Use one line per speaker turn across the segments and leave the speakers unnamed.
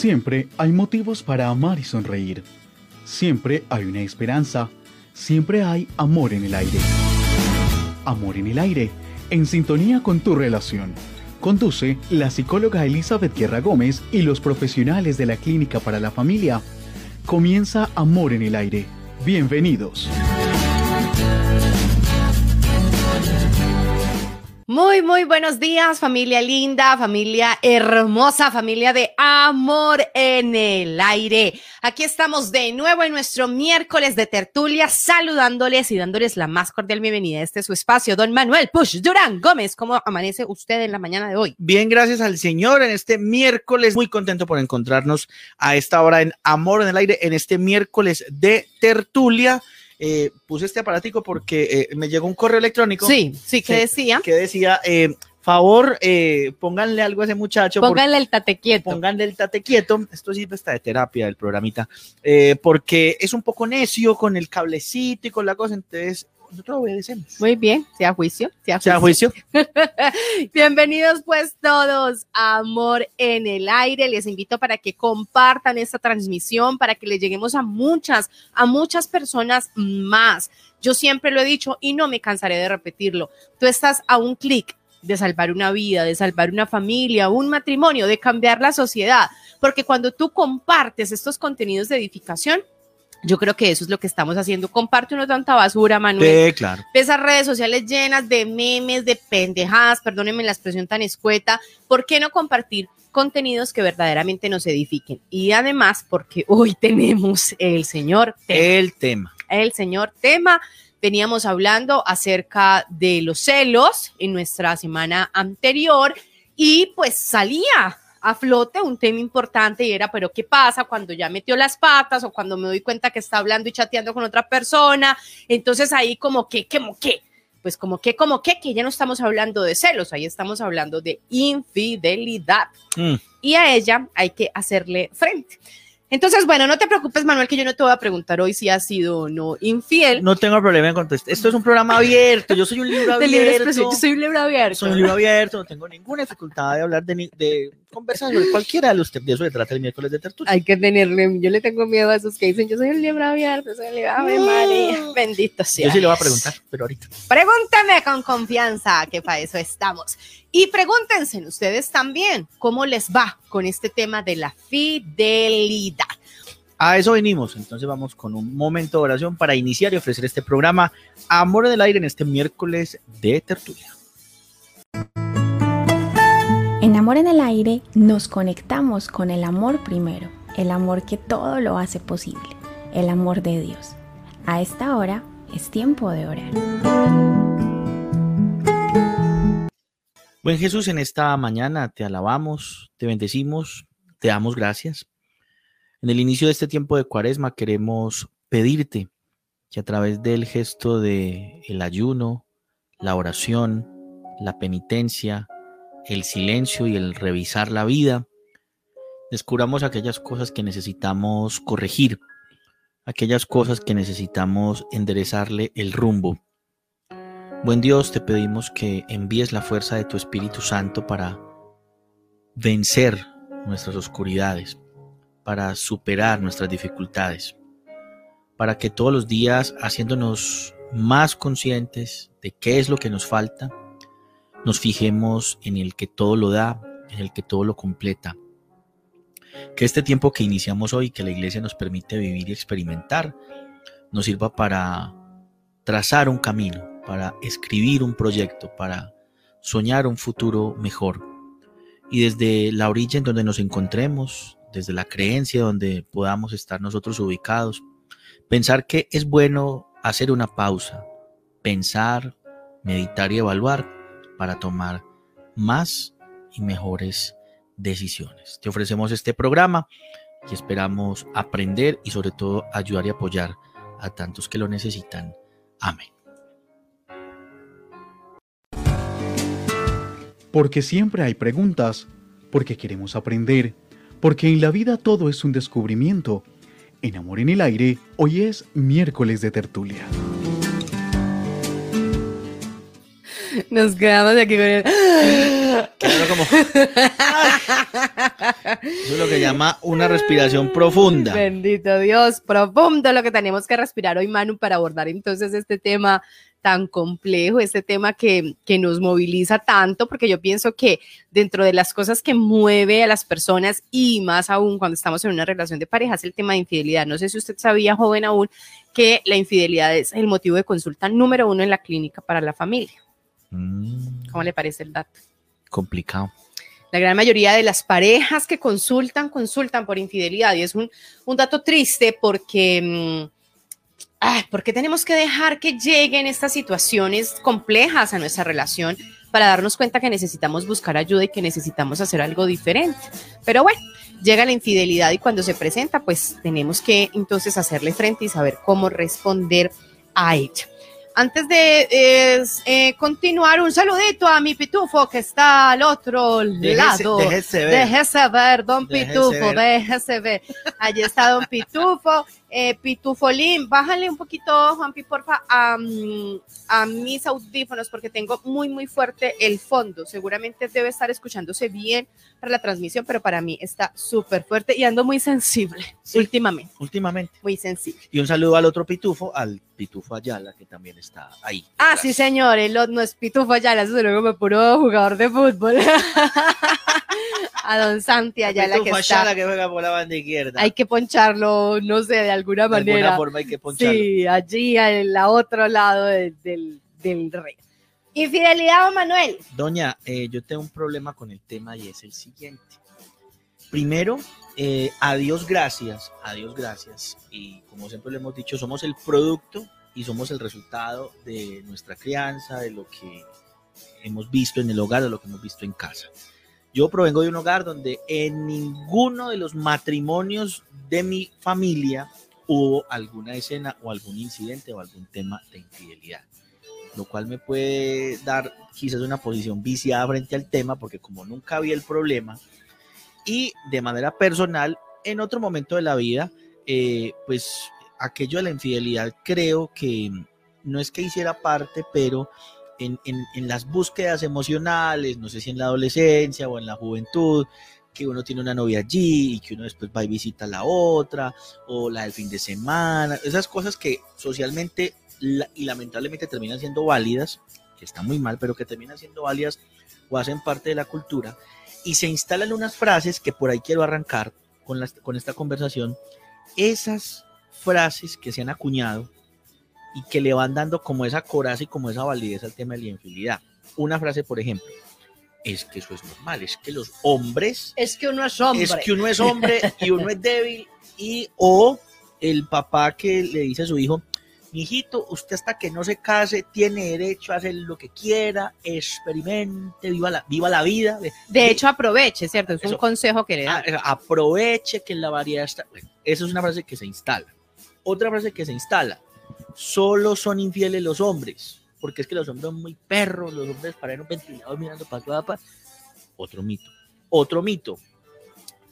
Siempre hay motivos para amar y sonreír. Siempre hay una esperanza. Siempre hay amor en el aire. Amor en el aire, en sintonía con tu relación. Conduce la psicóloga Elizabeth Guerra Gómez y los profesionales de la Clínica para la Familia. Comienza Amor en el aire. Bienvenidos.
Muy, muy buenos días, familia linda, familia hermosa, familia de amor en el aire. Aquí estamos de nuevo en nuestro miércoles de tertulia, saludándoles y dándoles la más cordial bienvenida a este su espacio. Don Manuel Push Durán Gómez, ¿cómo amanece usted en la mañana de hoy?
Bien, gracias al Señor en este miércoles. Muy contento por encontrarnos a esta hora en Amor en el aire, en este miércoles de tertulia. Eh, puse este aparatico porque eh, me llegó un correo electrónico.
Sí, sí, ¿qué decía?
Que decía, eh, favor, eh, pónganle algo a ese muchacho.
Pónganle el tate quieto.
Pónganle el tate quieto. Esto sí está de terapia del programita. eh, porque es un poco necio con el cablecito y con la cosa. Entonces, nosotros obedecemos.
Muy bien, sea juicio, sea
¿Se da
juicio.
juicio?
Bienvenidos pues todos a Amor en el Aire. Les invito para que compartan esta transmisión, para que le lleguemos a muchas, a muchas personas más. Yo siempre lo he dicho y no me cansaré de repetirlo. Tú estás a un clic de salvar una vida, de salvar una familia, un matrimonio, de cambiar la sociedad. Porque cuando tú compartes estos contenidos de edificación, yo creo que eso es lo que estamos haciendo. Comparte uno tanta basura, Manuel
Sí, claro.
esas redes sociales llenas de memes, de pendejadas, perdónenme la expresión tan escueta, ¿por qué no compartir contenidos que verdaderamente nos edifiquen? Y además, porque hoy tenemos el señor tema,
El tema.
el señor tema. Veníamos hablando acerca de los celos en nuestra semana anterior y pues salía a flote un tema importante y era, pero ¿qué pasa cuando ya metió las patas o cuando me doy cuenta que está hablando y chateando con otra persona? Entonces ahí como que, como que, pues como que, como que, que ya no estamos hablando de celos, ahí estamos hablando de infidelidad
Mm.
y a ella hay que hacerle frente. Entonces, bueno, no te preocupes, Manuel, que yo no te voy a preguntar hoy si has sido o no infiel.
No tengo problema en contestar. Esto es un programa abierto. Yo soy un libro
de libre
abierto.
expresión, yo soy un libro abierto.
Soy un libro abierto. No tengo ninguna dificultad de hablar de conversar sobre cualquiera de los temas. De eso se trata el miércoles de tertulia.
Hay que tenerle, yo le tengo miedo a esos que dicen, yo soy un libro abierto, soy un libro Ave María, bendito sea.
Yo sí le voy a preguntar, pero ahorita.
Pregúntame con confianza, que para eso estamos. Y pregúntense ustedes también cómo les va con este tema de la fidelidad.
A eso venimos. Entonces vamos con un momento de oración para iniciar y ofrecer este programa Amor en el Aire en este miércoles de tertulia.
Amor en el Aire nos conectamos con el amor primero, el amor que todo lo hace posible, el amor de Dios. A esta hora es tiempo de orar.
Buen Jesús, en esta mañana te alabamos, te bendecimos, te damos gracias. En el inicio de este tiempo de cuaresma queremos pedirte que a través del gesto de el ayuno, la oración, la penitencia, el silencio y el revisar la vida, descubramos aquellas cosas que necesitamos corregir, aquellas cosas que necesitamos enderezarle el rumbo. Buen Dios, te pedimos que envíes la fuerza de tu Espíritu Santo para vencer nuestras oscuridades, para superar nuestras dificultades, para que todos los días, haciéndonos más conscientes de qué es lo que nos falta, nos fijemos en el que todo lo da, en el que todo lo completa. Que este tiempo que iniciamos hoy, que la iglesia nos permite vivir y experimentar, nos sirva para trazar un camino, para escribir un proyecto, para soñar un futuro mejor. Y desde la orilla en donde nos encontremos, desde la creencia donde podamos estar nosotros ubicados, pensar que es bueno hacer una pausa, pensar, meditar y evaluar para tomar más y mejores decisiones. Te ofrecemos este programa y esperamos aprender y sobre todo ayudar y apoyar a tantos que lo necesitan. Amén.
Porque siempre hay preguntas, porque queremos aprender, porque en la vida todo es un descubrimiento. En Amor en el Aire, hoy es miércoles de tertulia.
Nos quedamos aquí con el...
Como, Eso es lo que llama una respiración profunda.
Bendito Dios, profundo lo que tenemos que respirar hoy, Manu, para abordar entonces este tema tan complejo, este tema que, que, nos moviliza tanto, porque yo pienso que dentro de las cosas que mueve a las personas y más aún cuando estamos en una relación de pareja es el tema de infidelidad. No sé si usted sabía, joven aún, que la infidelidad es el motivo de consulta número uno en la clínica para la familia. Mm. ¿Cómo le parece el dato?
Complicado.
La gran mayoría de las parejas que consultan, consultan por infidelidad y es un, un dato triste porque... Mm, porque tenemos que dejar que lleguen estas situaciones complejas a nuestra relación para darnos cuenta que necesitamos buscar ayuda y que necesitamos hacer algo diferente. Pero bueno, llega la infidelidad y cuando se presenta, pues tenemos que entonces hacerle frente y saber cómo responder a ella. Antes de eh, continuar, un saludito a mi pitufo que está al otro lado.
Déjese ver.
Déjese ver, don Pitufo, déjese ver. Allí está don Pitufo. Eh, Pitufolín, bájale un poquito, Juanpi, porfa, a, a mis audífonos porque tengo muy, muy fuerte el fondo. Seguramente debe estar escuchándose bien para la transmisión, pero para mí está súper fuerte y ando muy sensible últimamente.
Últimamente.
Muy sensible.
Y un saludo al otro pitufo, al pitufo Ayala, que también está ahí.
Ah, sí, señor, el no es pitufo Ayala, eso se lo me puro jugador de fútbol. a don Santi Ayala que está.
que juega por la banda izquierda.
Hay que poncharlo, no sé, de alguna manera. De
alguna forma hay que poncharlo.
Sí, allí en la otro lado del, del rey. Infidelidad, Manuel.
Doña, eh, yo tengo un problema con el tema y es el siguiente. Primero, eh, a Dios gracias, a Dios gracias. Y como siempre le hemos dicho, somos el producto y somos el resultado de nuestra crianza, de lo que hemos visto en el hogar, de lo que hemos visto en casa. Yo provengo de un hogar donde en ninguno de los matrimonios de mi familia hubo alguna escena o algún incidente o algún tema de infidelidad, lo cual me puede dar quizás una posición viciada frente al tema porque como nunca había el problema y de manera personal, en otro momento de la vida, eh, pues aquello de la infidelidad creo que no es que hiciera parte, pero en, las búsquedas emocionales, no sé si en la adolescencia o en la juventud, que uno tiene una novia allí y que uno después va y visita a la otra, o la del fin de semana, esas cosas que socialmente y lamentablemente terminan siendo válidas, que está muy mal, pero que terminan siendo válidas o hacen parte de la cultura, y se instalan unas frases que por ahí quiero arrancar con, con esta conversación, esas frases que se han acuñado y que le van dando como esa coraza y como esa validez al tema de la infidelidad. Una frase, por ejemplo, es que eso es normal, es que los hombres...
Es que uno es hombre.
Es que uno es hombre y uno es débil y o el papá que le dice a su hijo, hijito, usted hasta que no se case tiene derecho a hacer lo que quiera, experimente, viva la, viva la vida.
De, hecho, aproveche, ¿cierto? Es un consejo que le da.
Ah, aproveche que la variedad está... esa es una frase que se instala. Otra frase que se instala, solo son infieles los hombres, porque es que los hombres son muy perros, los hombres paran un ventilador mirando para acá, Otro mito. Otro mito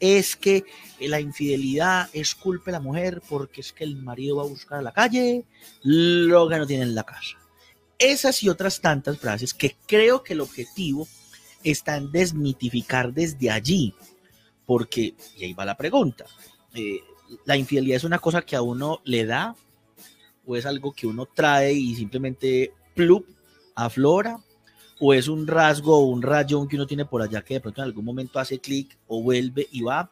es que la infidelidad es culpa de la mujer porque es que el marido va a buscar a la calle lo que no tiene en la casa. Esas y otras tantas frases que creo que el objetivo está en desmitificar desde allí, porque, y ahí va la pregunta, eh, la infidelidad es una cosa que a uno le da o es algo que uno trae y simplemente plup, aflora, o es un rasgo o un rayón que uno tiene por allá que de pronto en algún momento hace clic o vuelve y va,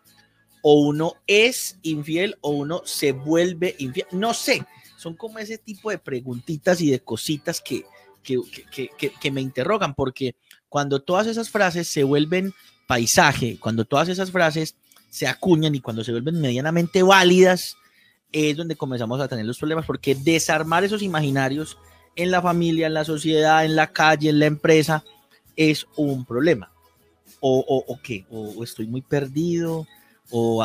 o uno es infiel o uno se vuelve infiel, no sé, son como ese tipo de preguntitas y de cositas que, que, que, que me interrogan, porque cuando todas esas frases se vuelven paisaje, cuando todas esas frases se acuñan y cuando se vuelven medianamente válidas, es donde comenzamos a tener los problemas, porque desarmar esos imaginarios en la familia, en la sociedad, en la calle, en la empresa, es un problema. O, o, qué, o, estoy muy perdido, o,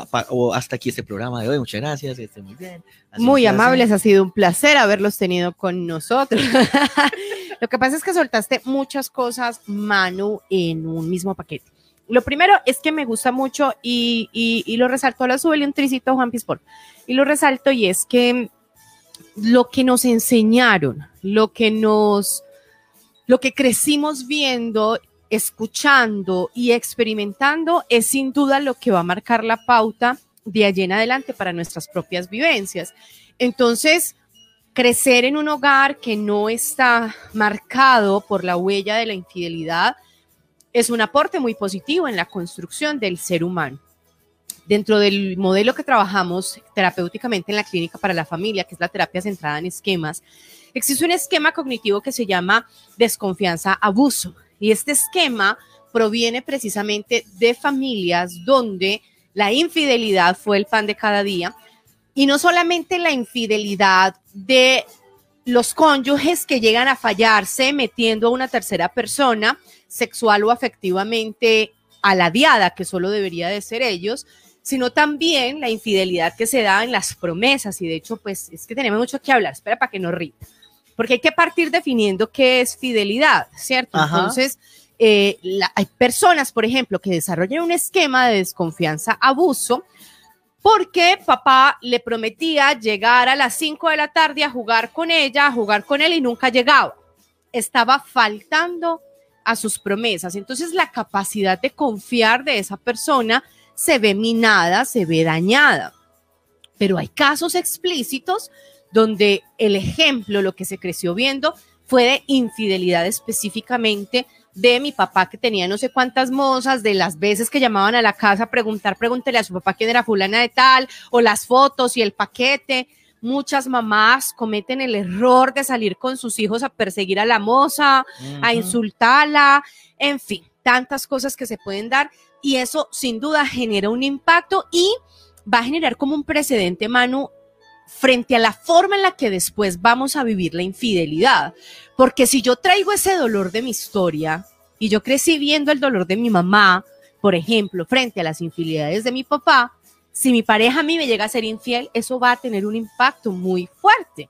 hasta aquí este programa de hoy. Muchas gracias, estoy muy bien.
muy amables, ha sido un placer haberlos tenido con nosotros. Lo que pasa es que soltaste muchas cosas, Manu, en un mismo paquete. Lo primero es que me gusta mucho y, y, lo resaltó la sube un tricito Juan Pispor. Y lo resalto y es que lo que nos enseñaron, lo que nos, lo que crecimos viendo escuchando y experimentando es sin duda lo que va a marcar la pauta de allí en adelante para nuestras propias vivencias. Entonces, crecer en un hogar que no está marcado por la huella de la infidelidad es un aporte muy positivo en la construcción del ser humano. Dentro del modelo que trabajamos terapéuticamente en la clínica para la familia, que es la terapia centrada en esquemas, existe un esquema cognitivo que se llama desconfianza abuso. Y este esquema proviene precisamente de familias donde la infidelidad fue el pan de cada día y no solamente la infidelidad de los cónyuges que llegan a fallarse metiendo a una tercera persona sexual o afectivamente a la diada, que solo debería de ser ellos, sino también la infidelidad que se da en las promesas. Y de hecho, pues es que tenemos mucho que hablar, espera para que no ríe, porque hay que partir definiendo qué es fidelidad, ¿cierto? Entonces, eh, hay personas, por ejemplo, que desarrollan un esquema de desconfianza, abuso, porque papá le prometía llegar a las 5 de la tarde a jugar con ella, a jugar con él y nunca llegaba. Estaba faltando a sus promesas. Entonces la capacidad de confiar de esa persona se ve minada, se ve dañada. Pero hay casos explícitos donde el ejemplo, lo que se creció viendo, fue de infidelidad específicamente de mi papá que tenía no sé cuántas mozas, de las veces que llamaban a la casa a preguntar, pregúntele a su papá quién era fulana de tal, o las fotos y el paquete. Muchas mamás cometen el error de salir con sus hijos a perseguir a la moza, a insultarla, en fin, tantas cosas que se pueden dar y eso sin duda genera un impacto y va a generar como un precedente, Manu, frente a la forma en la que después vamos a vivir la infidelidad. Porque si yo traigo ese dolor de mi historia y yo crecí viendo el dolor de mi mamá, por ejemplo, frente a las infidelidades de mi papá, si mi pareja a mí me llega a ser infiel, eso va a tener un impacto muy fuerte.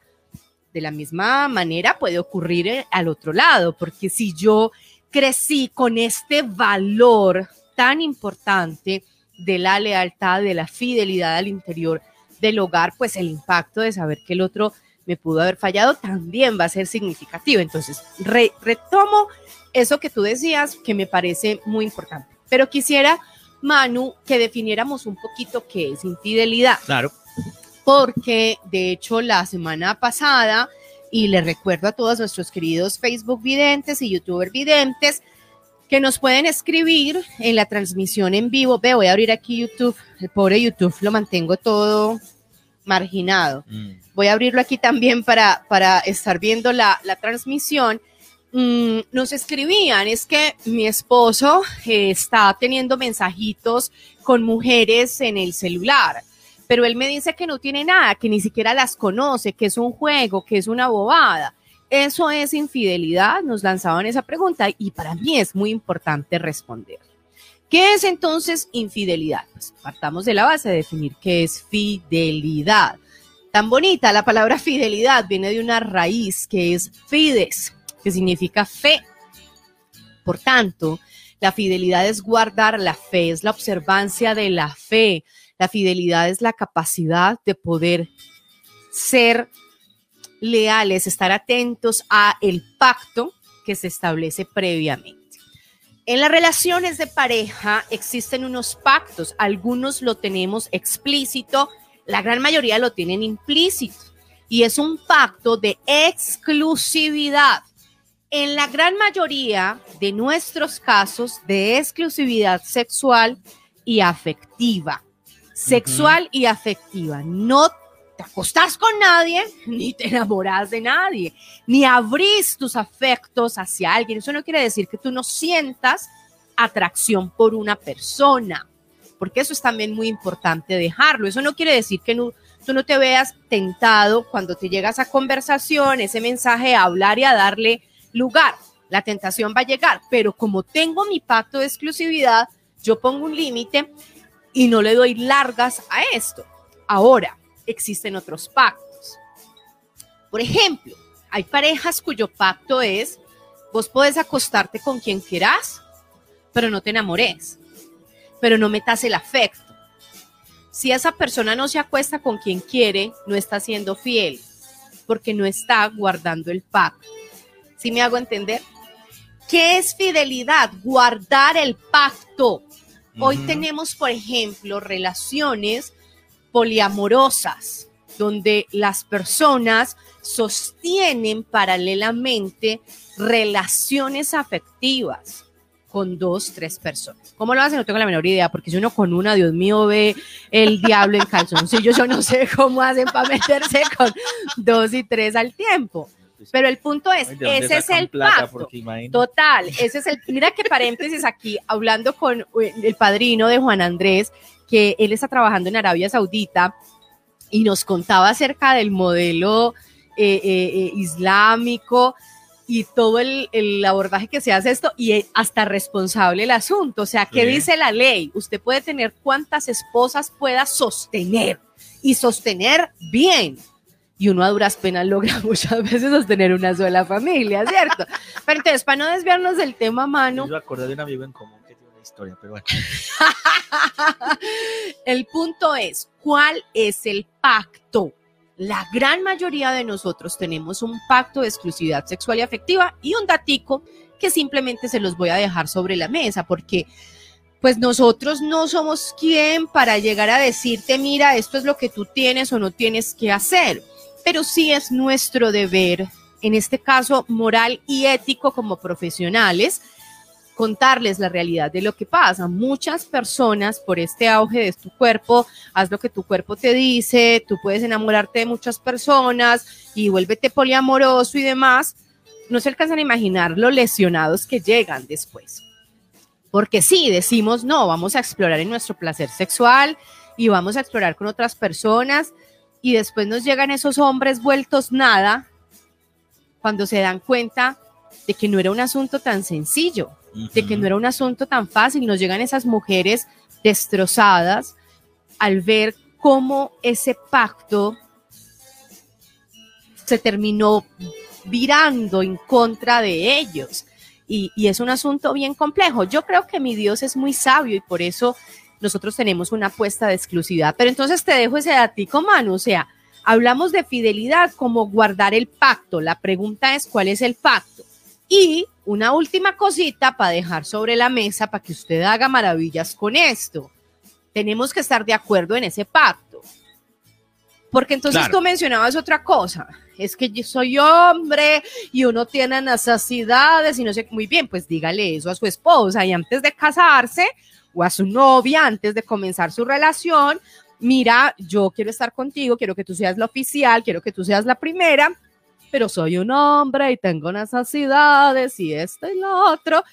De la misma manera puede ocurrir eh, al otro lado, porque si yo crecí con este valor tan importante de la lealtad, de la fidelidad al interior del hogar, pues el impacto de saber que el otro me pudo haber fallado también va a ser significativo. Entonces, retomo eso que tú decías, que me parece muy importante. Pero quisiera, Manu, que definiéramos un poquito qué es infidelidad.
Claro.
Porque, de hecho, la semana pasada, y le recuerdo a todos nuestros queridos Facebook videntes y YouTuber videntes, que nos pueden escribir en la transmisión en vivo. Ve, voy a abrir aquí YouTube. El pobre YouTube lo mantengo todo marginado. Mm. Voy a abrirlo aquí también para, para estar viendo la, transmisión. Mm, nos escribían, es que mi esposo eh, está teniendo mensajitos con mujeres en el celular, pero él me dice que no tiene nada, que ni siquiera las conoce, que es un juego, que es una bobada. ¿Eso es infidelidad? Nos lanzaban esa pregunta y para mí es muy importante responder. ¿Qué es entonces infidelidad? Pues partamos de la base de definir qué es fidelidad. Tan bonita, la palabra fidelidad viene de una raíz que es fides, que significa fe. Por tanto, la fidelidad es guardar la fe, es la observancia de la fe. La fidelidad es la capacidad de poder ser leales, estar atentos a el pacto que se establece previamente. En las relaciones de pareja existen unos pactos, algunos lo tenemos explícito, la gran mayoría lo tienen implícito y es un pacto de exclusividad. En la gran mayoría de nuestros casos de exclusividad sexual y afectiva. Sexual y afectiva. No acostás con nadie, ni te enamoras de nadie, ni abrís tus afectos hacia alguien. Eso no quiere decir que tú no sientas atracción por una persona, porque eso es también muy importante dejarlo. Eso no quiere decir que tú no te veas tentado cuando te llegas a conversación, ese mensaje a hablar y a darle lugar. La tentación va a llegar, pero como tengo mi pacto de exclusividad, yo pongo un límite y no le doy largas a esto. Ahora, existen otros pactos. Por ejemplo, hay parejas cuyo pacto es, vos podés acostarte con quien quieras, pero no te enamores, pero no metas el afecto. Si esa persona no se acuesta con quien quiere, no está siendo fiel, porque no está guardando el pacto. ¿Sí me hago entender? ¿Qué es fidelidad? Guardar el pacto. Hoy tenemos, por ejemplo, relaciones poliamorosas, donde las personas sostienen paralelamente relaciones afectivas con dos, tres personas. ¿Cómo lo hacen? No tengo la menor idea, porque si uno con una, Dios mío, ve el diablo en calzoncillos, yo no sé cómo hacen para meterse con dos y tres al tiempo. Pero el punto es,
Ay, ¿de dónde
ese es el pacto. Total, ese es el. Mira que paréntesis aquí, hablando con eh, el padrino de Juan Andrés, que él está trabajando en Arabia Saudita y nos contaba acerca del modelo eh, eh, eh, islámico y todo el, el abordaje que se hace esto y hasta responsable el asunto. O sea, ¿qué
Sí.
dice la ley? Usted puede tener cuantas esposas pueda sostener y sostener bien. Y uno a duras penas logra muchas veces sostener una sola familia, ¿cierto? Pero entonces, para no desviarnos del tema, mano,
Yo me acordé de un amigo en común que tiene una historia, pero bueno.
el punto es, ¿cuál es el pacto? La gran mayoría de nosotros tenemos un pacto de exclusividad sexual y afectiva y un datico que simplemente se los voy a dejar sobre la mesa porque pues nosotros no somos quien para llegar a decirte, mira, esto es lo que tú tienes o no tienes que hacer, pero sí es nuestro deber, en este caso moral y ético como profesionales, contarles la realidad de lo que pasa. Muchas personas por este auge de tu cuerpo, haz lo que tu cuerpo te dice, tú puedes enamorarte de muchas personas y vuélvete poliamoroso y demás, no se alcanzan a imaginar lo lesionados que llegan después. Porque sí, decimos, no, vamos a explorar en nuestro placer sexual y vamos a explorar con otras personas y después nos llegan esos hombres vueltos nada cuando se dan cuenta de que no era un asunto tan sencillo de que no era un asunto tan fácil. Nos llegan esas mujeres destrozadas al ver cómo ese pacto se terminó virando en contra de ellos. Y, y es un asunto bien complejo. Yo creo que mi Dios es muy sabio y por eso nosotros tenemos una apuesta de exclusividad. Pero entonces te dejo ese datico, mano. O sea, hablamos de fidelidad como guardar el pacto. La pregunta es, ¿cuál es el pacto? Y una última cosita para dejar sobre la mesa para que usted haga maravillas con esto. Tenemos que estar de acuerdo en ese pacto. Porque entonces
Claro.
tú mencionabas otra cosa. Es que yo soy hombre y uno tiene necesidades y no sé, muy bien, pues dígale eso a su esposa y antes de casarse o a su novia, antes de comenzar su relación, mira, yo quiero estar contigo, quiero que tú seas la oficial, quiero que tú seas la primera, pero soy un hombre y tengo necesidades y esto y lo otro.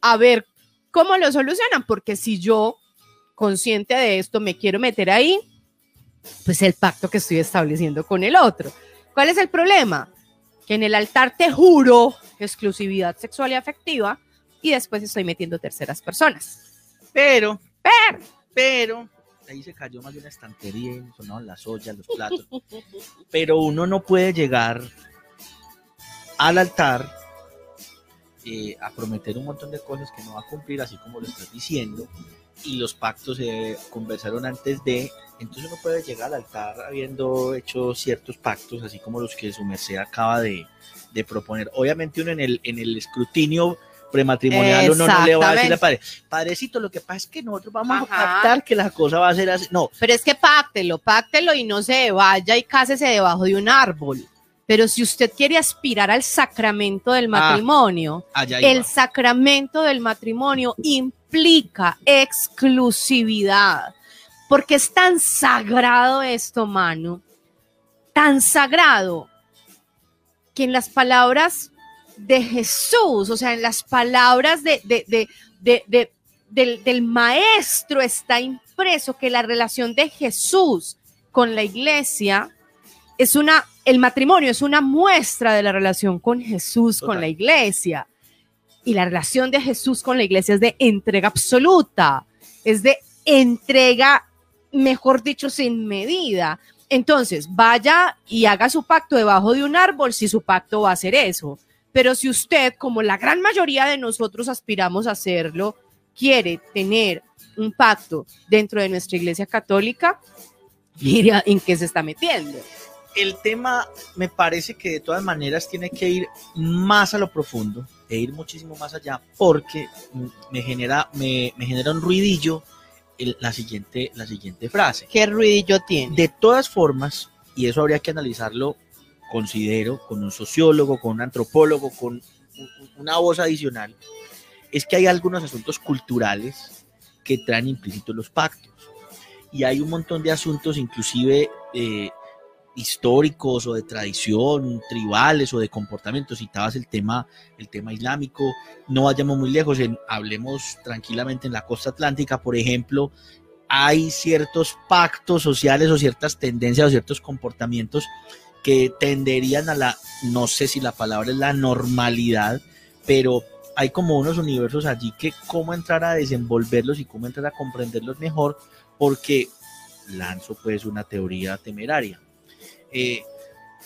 A ver, ¿cómo lo solucionan? Porque si yo, consciente de esto, me quiero meter ahí, pues el pacto que estoy estableciendo con el otro. ¿Cuál es el problema? Que en el altar te juro exclusividad sexual y afectiva y después estoy metiendo terceras personas.
Pero,
Pero,
pero, ahí se cayó más de una estantería, sonaban las ollas, los platos. Pero uno no puede llegar al altar eh, a prometer un montón de cosas que no va a cumplir, así como lo estás diciendo, y los pactos se conversaron antes de, entonces uno puede llegar al altar habiendo hecho ciertos pactos, así como los que su merced acaba de, de proponer. Obviamente uno en el, en el escrutinio prematrimonial uno no le va a decir al padre, padrecito, lo que pasa es que nosotros vamos
Ajá.
a pactar que la cosa va a ser así. No,
pero es que páctelo, páctelo y no se vaya y cásese debajo de un árbol. Pero si usted quiere aspirar al sacramento del matrimonio,
allá
el sacramento del matrimonio implica exclusividad, porque es tan sagrado esto, mano, tan sagrado, que en las palabras de Jesús, o sea, en las palabras de, de- de- de- de- del, del maestro está impreso que la relación de Jesús con la iglesia es una, el matrimonio es una muestra de la relación con Jesús, con la iglesia. Y la relación de Jesús con la iglesia es de entrega absoluta, es de entrega, mejor dicho, sin medida. Entonces, vaya y haga su pacto debajo de un árbol si su pacto va a ser eso. Pero si usted, como la gran mayoría de nosotros aspiramos a hacerlo, quiere tener un pacto dentro de nuestra iglesia católica, mira en qué se está metiendo.
el tema me parece que de todas maneras tiene que ir más a lo profundo e ir muchísimo más allá porque me genera, me, me genera un ruidillo la, siguiente, la siguiente frase.
¿Qué ruidillo tiene?
De todas formas, y eso habría que analizarlo, considero, con un sociólogo, con un antropólogo, con una voz adicional, es que hay algunos asuntos culturales que traen implícitos los pactos. Y hay un montón de asuntos, inclusive eh, históricos o de tradición, tribales o de comportamiento. Citabas el tema, el tema islámico. No vayamos muy lejos, hablemos tranquilamente en la costa atlántica, por ejemplo, hay ciertos pactos sociales o ciertas tendencias o ciertos comportamientos que tenderían a la, no sé si la palabra es la normalidad, pero hay como unos universos allí que cómo entrar a desenvolverlos y cómo entrar a comprenderlos mejor, porque lanzo pues una teoría temeraria. Eh,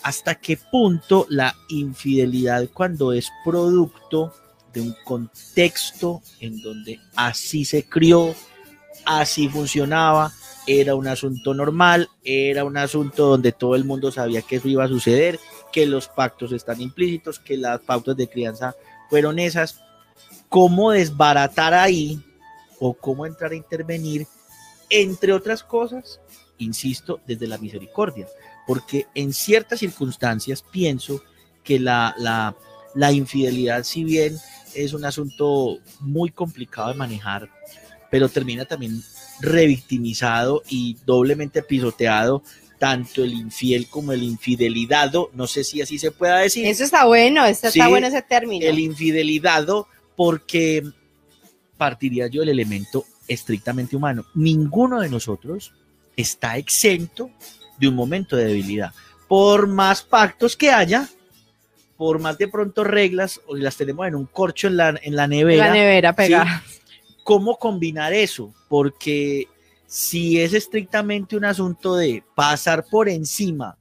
hasta qué punto la infidelidad cuando es producto de un contexto en donde así se crió, así funcionaba, era un asunto normal, era un asunto donde todo el mundo sabía que eso iba a suceder, que los pactos están implícitos, que las pautas de crianza fueron esas. ¿Cómo desbaratar ahí o cómo entrar a intervenir? Entre otras cosas, insisto, desde la misericordia porque en ciertas circunstancias pienso que la, infidelidad, si bien es un asunto muy complicado de manejar, pero termina también revictimizado y doblemente pisoteado tanto el infiel como el infidelidado, no sé si así se pueda decir.
Eso está bueno, está bueno ese término.
El infidelidado, porque partiría yo del elemento estrictamente humano. Ninguno de nosotros está exento de un momento de debilidad. Por más pactos que haya, por más de pronto reglas, o las tenemos en un corcho en la, en la nevera.
La nevera pegada.
¿Cómo combinar eso? Porque si es estrictamente un asunto de pasar por encima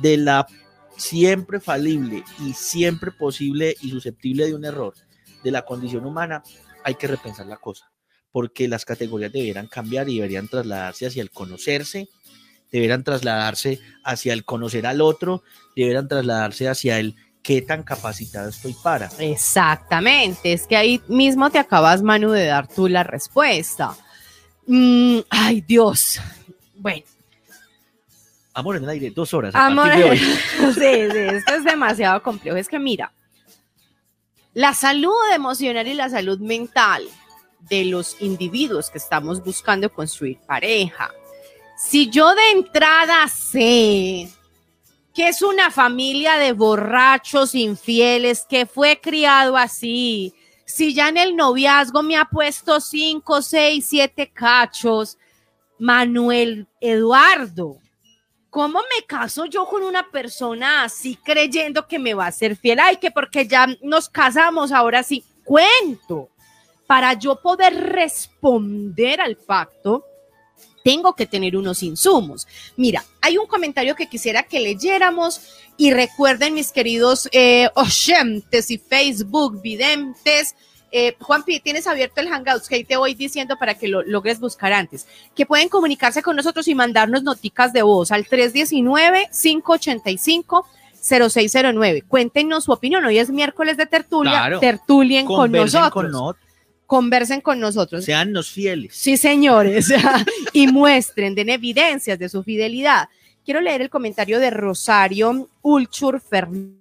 de la siempre falible y siempre posible y susceptible de un error de la condición humana, hay que repensar la cosa, porque las categorías deberían cambiar y deberían trasladarse hacia el conocerse, deberán trasladarse hacia el conocer al otro, deberán trasladarse hacia el qué tan capacitado estoy para.
Exactamente, es que ahí mismo te acabas, Manu, de dar tú la respuesta. Mm, ay, Dios. Bueno.
Amor en el aire, dos horas.
Amor, sí, sí, esto es demasiado complejo. Es que mira, la salud emocional y la salud mental de los individuos que estamos buscando construir pareja, si yo de entrada sé que es una familia de borrachos infieles, que fue criado así, si ya en el noviazgo me ha puesto cinco, seis, siete cachos, Manuel Eduardo, ¿cómo me caso yo con una persona así creyendo que me va a ser fiel? Ay, que porque ya nos casamos, ahora sí, cuento. Para yo poder responder al pacto, tengo que tener unos insumos. Mira, hay un comentario que quisiera que leyéramos y recuerden mis queridos eh, oyentes y Facebook videntes. Eh, Juanpi, tienes abierto el Hangouts que ahí te voy diciendo para que lo logres buscar antes. Que pueden comunicarse con nosotros y mandarnos noticas de voz al 319-585-0609. Cuéntenos su opinión. Hoy es miércoles de tertulia. Tertulien con nosotros. Con conversen con nosotros.
Seannos fieles.
Sí, señores, y muestren, den evidencias de su fidelidad. Quiero leer el comentario de Rosario Ulchur Fernández.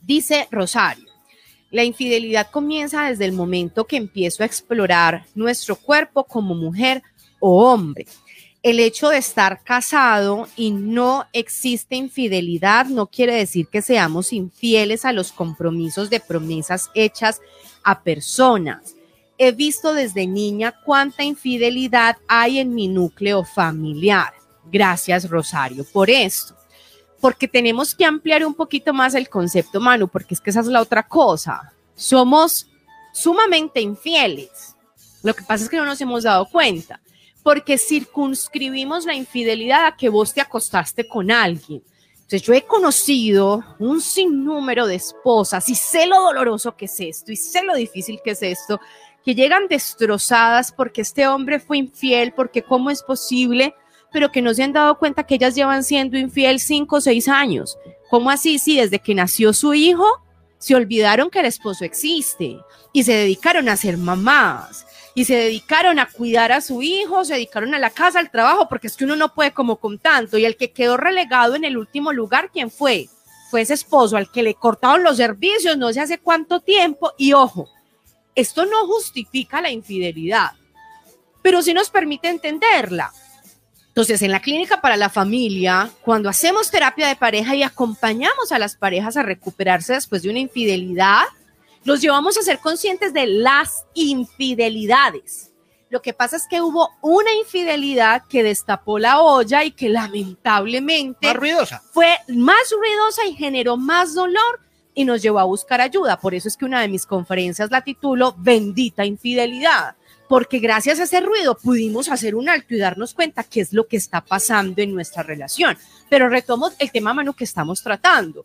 Dice Rosario, la infidelidad comienza desde el momento que empiezo a explorar nuestro cuerpo como mujer o hombre. El hecho de estar casado y no existe infidelidad no quiere decir que seamos infieles a los compromisos de promesas hechas a personas. He visto desde niña cuánta infidelidad hay en mi núcleo familiar. Gracias, Rosario, por esto. Porque tenemos que ampliar un poquito más el concepto, Manu, porque es que esa es la otra cosa. Somos sumamente infieles. Lo que pasa es que no nos hemos dado cuenta, porque circunscribimos la infidelidad a que vos te acostaste con alguien entonces yo he conocido un sinnúmero de esposas y sé lo doloroso que es esto y sé lo difícil que es esto, que llegan destrozadas porque este hombre fue infiel, porque cómo es posible, pero que no se han dado cuenta que ellas llevan siendo infiel cinco o seis años. ¿Cómo así? Sí, desde que nació su hijo, se olvidaron que el esposo existe y se dedicaron a ser mamás y se dedicaron a cuidar a su hijo, se dedicaron a la casa, al trabajo, porque es que uno no puede como con tanto. Y el que quedó relegado en el último lugar, ¿quién fue? Fue ese esposo al que le cortaron los servicios no sé hace cuánto tiempo. Y ojo, esto no justifica la infidelidad, pero sí nos permite entenderla. Entonces, en la clínica para la familia, cuando hacemos terapia de pareja y acompañamos a las parejas a recuperarse después de una infidelidad, los llevamos a ser conscientes de las infidelidades. Lo que pasa es que hubo una infidelidad que destapó la olla y que lamentablemente
Más ruidosa.
fue más ruidosa y generó más dolor y nos llevó a buscar ayuda. Por eso es que una de mis conferencias la titulo Bendita Infidelidad, porque gracias a ese ruido pudimos hacer un alto y darnos cuenta qué es lo que está pasando en nuestra relación. Pero retomo el tema, mano, que estamos tratando.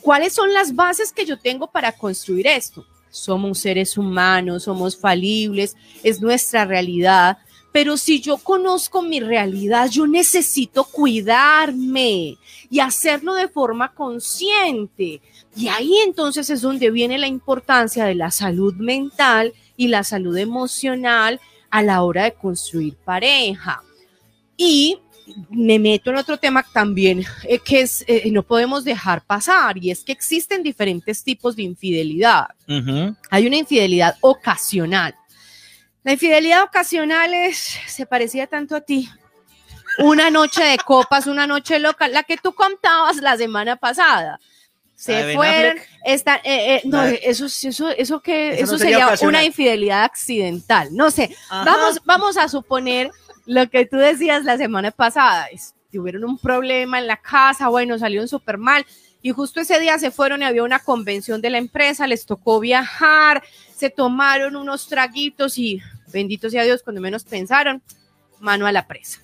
¿Cuáles son las bases que yo tengo para construir esto? Somos seres humanos, somos falibles, es nuestra realidad. Pero si yo conozco mi realidad, yo necesito cuidarme y hacerlo de forma consciente. Y ahí entonces es donde viene la importancia de la salud mental y la salud emocional a la hora de construir pareja. Y me meto en otro tema también eh, que es, eh, no podemos dejar pasar y es que existen diferentes tipos de infidelidad. Hay una infidelidad ocasional. La infidelidad ocasional es, se parecía tanto a ti. Una noche de copas, una noche loca, la que tú contabas la semana pasada. Se fueron, esta, eh, eh, no, eso, eso, eso que,
Eso
eso,
no sería
una infidelidad accidental. No sé,
Ajá.
vamos, vamos a suponer lo que tú decías la semana pasada. es- Tuvieron un problema en la casa, bueno, salieron súper mal. Y justo ese día se fueron y había una convención de la empresa, les tocó viajar, se tomaron unos traguitos y bendito sea Dios, cuando menos pensaron, mano a la presa.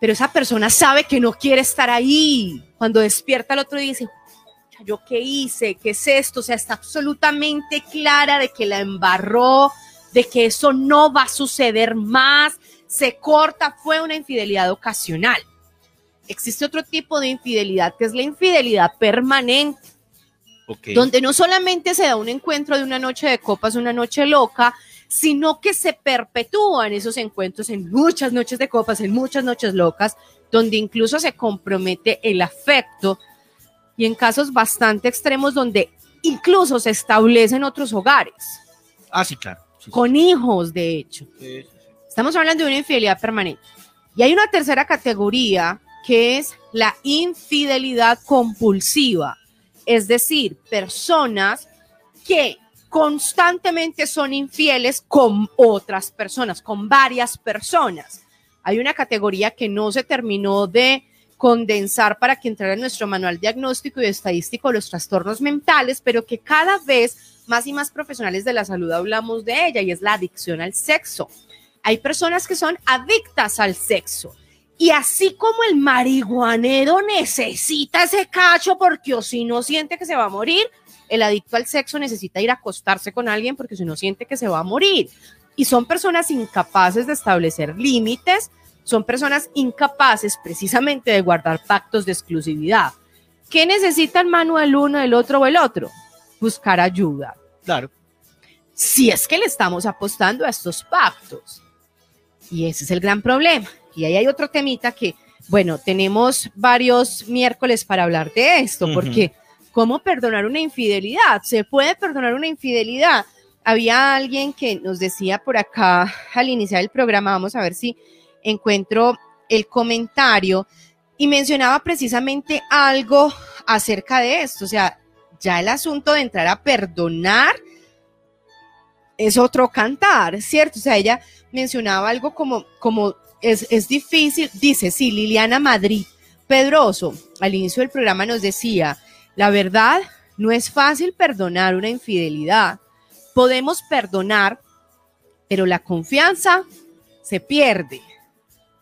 Pero esa persona sabe que no quiere estar ahí. Cuando despierta el otro día dice, "Pucha, ¿yo qué hice? ¿Qué es esto? O sea, está absolutamente clara de que la embarró, de que eso no va a suceder más. Se corta, fue una infidelidad ocasional. Existe otro tipo de infidelidad que es la infidelidad permanente
Ok.
donde no solamente se da un encuentro de una noche de copas, una noche loca, sino que se perpetúan esos encuentros en muchas noches de copas, en muchas noches locas, donde incluso se compromete el afecto y en casos bastante extremos donde incluso se establecen otros hogares,
Ah, sí, claro. Sí, sí.
con hijos de hecho.
Sí.
Estamos hablando de una infidelidad permanente. Y hay una tercera categoría que es la infidelidad compulsiva, es decir, personas que constantemente son infieles con otras personas, con varias personas. Hay una categoría que no se terminó de condensar para que entrara en nuestro manual diagnóstico y estadístico de los trastornos mentales, pero que cada vez más y más profesionales de la salud hablamos de ella y es la adicción al sexo. Hay personas que son adictas al sexo. Y así como el marihuanero necesita ese cacho porque o si no siente que se va a morir, el adicto al sexo necesita ir a acostarse con alguien porque si no siente que se va a morir. Y son personas incapaces de establecer límites, son personas incapaces precisamente de guardar pactos de exclusividad. ¿Qué necesitan mano el uno, el otro o el otro? Buscar ayuda
Claro.
si es que le estamos apostando a estos pactos. Y ese es el gran problema. Y ahí hay otro temita que, bueno, tenemos varios miércoles para hablar de esto, porque ¿cómo perdonar una infidelidad? ¿Se puede perdonar una infidelidad? Había alguien que nos decía por acá al iniciar el programa, vamos a ver si encuentro el comentario, y mencionaba precisamente algo acerca de esto, o sea, ya el asunto de entrar a perdonar es otro cantar, ¿cierto? O sea, ella mencionaba algo como, como es, es difícil, dice, sí, Liliana Madrid Pedroso, al inicio del programa nos decía, la verdad, no es fácil perdonar una infidelidad. Podemos perdonar, pero la confianza se pierde.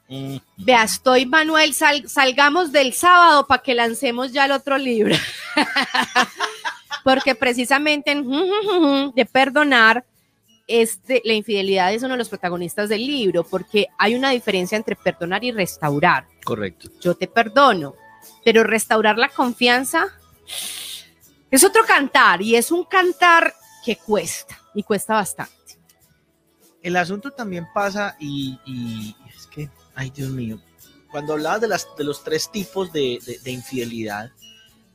Mm,
Vea, estoy Manuel, sal- salgamos del sábado para que lancemos ya el otro libro. Porque precisamente en de perdonar, este, la infidelidad es uno de los protagonistas del libro, porque hay una diferencia entre perdonar y restaurar.
correcto.
Yo te perdono, pero restaurar la confianza Es otro cantar y es un cantar que cuesta y cuesta bastante.
El asunto también pasa y, y es que, ay Dios mío, cuando hablabas de, las, de los tres tipos de, de, de infidelidad,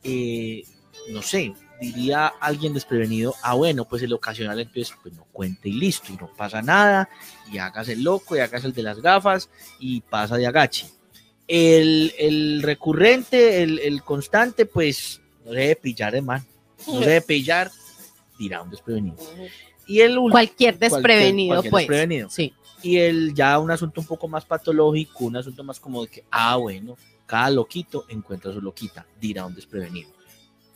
eh, no sé, diría alguien desprevenido, ah, bueno, pues el ocasional entonces pues no cuente y listo, y no pasa nada, y hagas el loco, y hagas el de las gafas, y pasa de agache. El, el recurrente, el, el, constante, pues no se debe pillar, hermano, no se debe pillar, dirá un desprevenido. Y el
cualquier desprevenido, cualquier, cualquier
pues. Desprevenido.
Sí.
Y el ya un asunto un poco más patológico, un asunto más como de que, ah, bueno, cada loquito encuentra su loquita, dirá un desprevenido.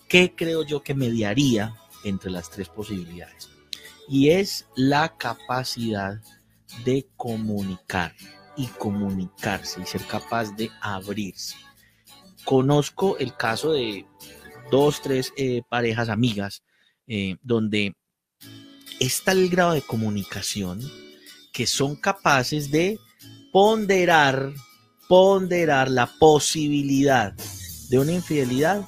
¿Qué creo yo que mediaría entre las tres posibilidades? Y es la capacidad de comunicar y comunicarse y ser capaz de abrirse. Conozco el caso de dos, tres eh, parejas amigas eh, donde está el grado de comunicación que son capaces de ponderar, ponderar la posibilidad de una infidelidad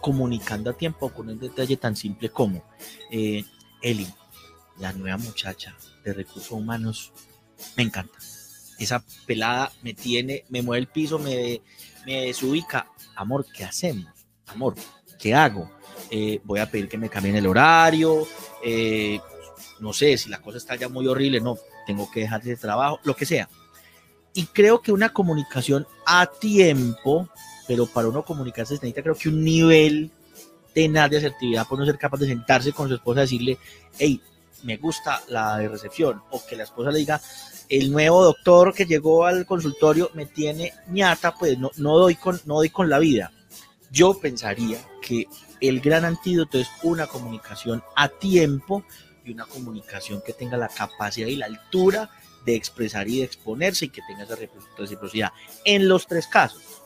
comunicando a tiempo con un detalle tan simple como, eh, Eli, la nueva muchacha de recursos humanos, me encanta. Esa pelada me tiene, me mueve el piso, me, me desubica. Amor, ¿qué hacemos? Amor, ¿qué hago? Eh, voy a pedir que me cambien el horario. Eh, no sé, si la cosa está ya muy horrible, no, tengo que dejar de trabajo, lo que sea. Y creo que una comunicación a tiempo pero para uno comunicarse se necesita creo que un nivel tenaz de asertividad por no ser capaz de sentarse con su esposa y decirle, hey, me gusta la recepción, o que la esposa le diga, el nuevo doctor que llegó al consultorio me tiene ñata, pues no, no, doy, con, no doy con la vida. Yo pensaría que el gran antídoto es una comunicación a tiempo y una comunicación que tenga la capacidad y la altura de expresar y de exponerse y que tenga esa reciprocidad. En los tres casos,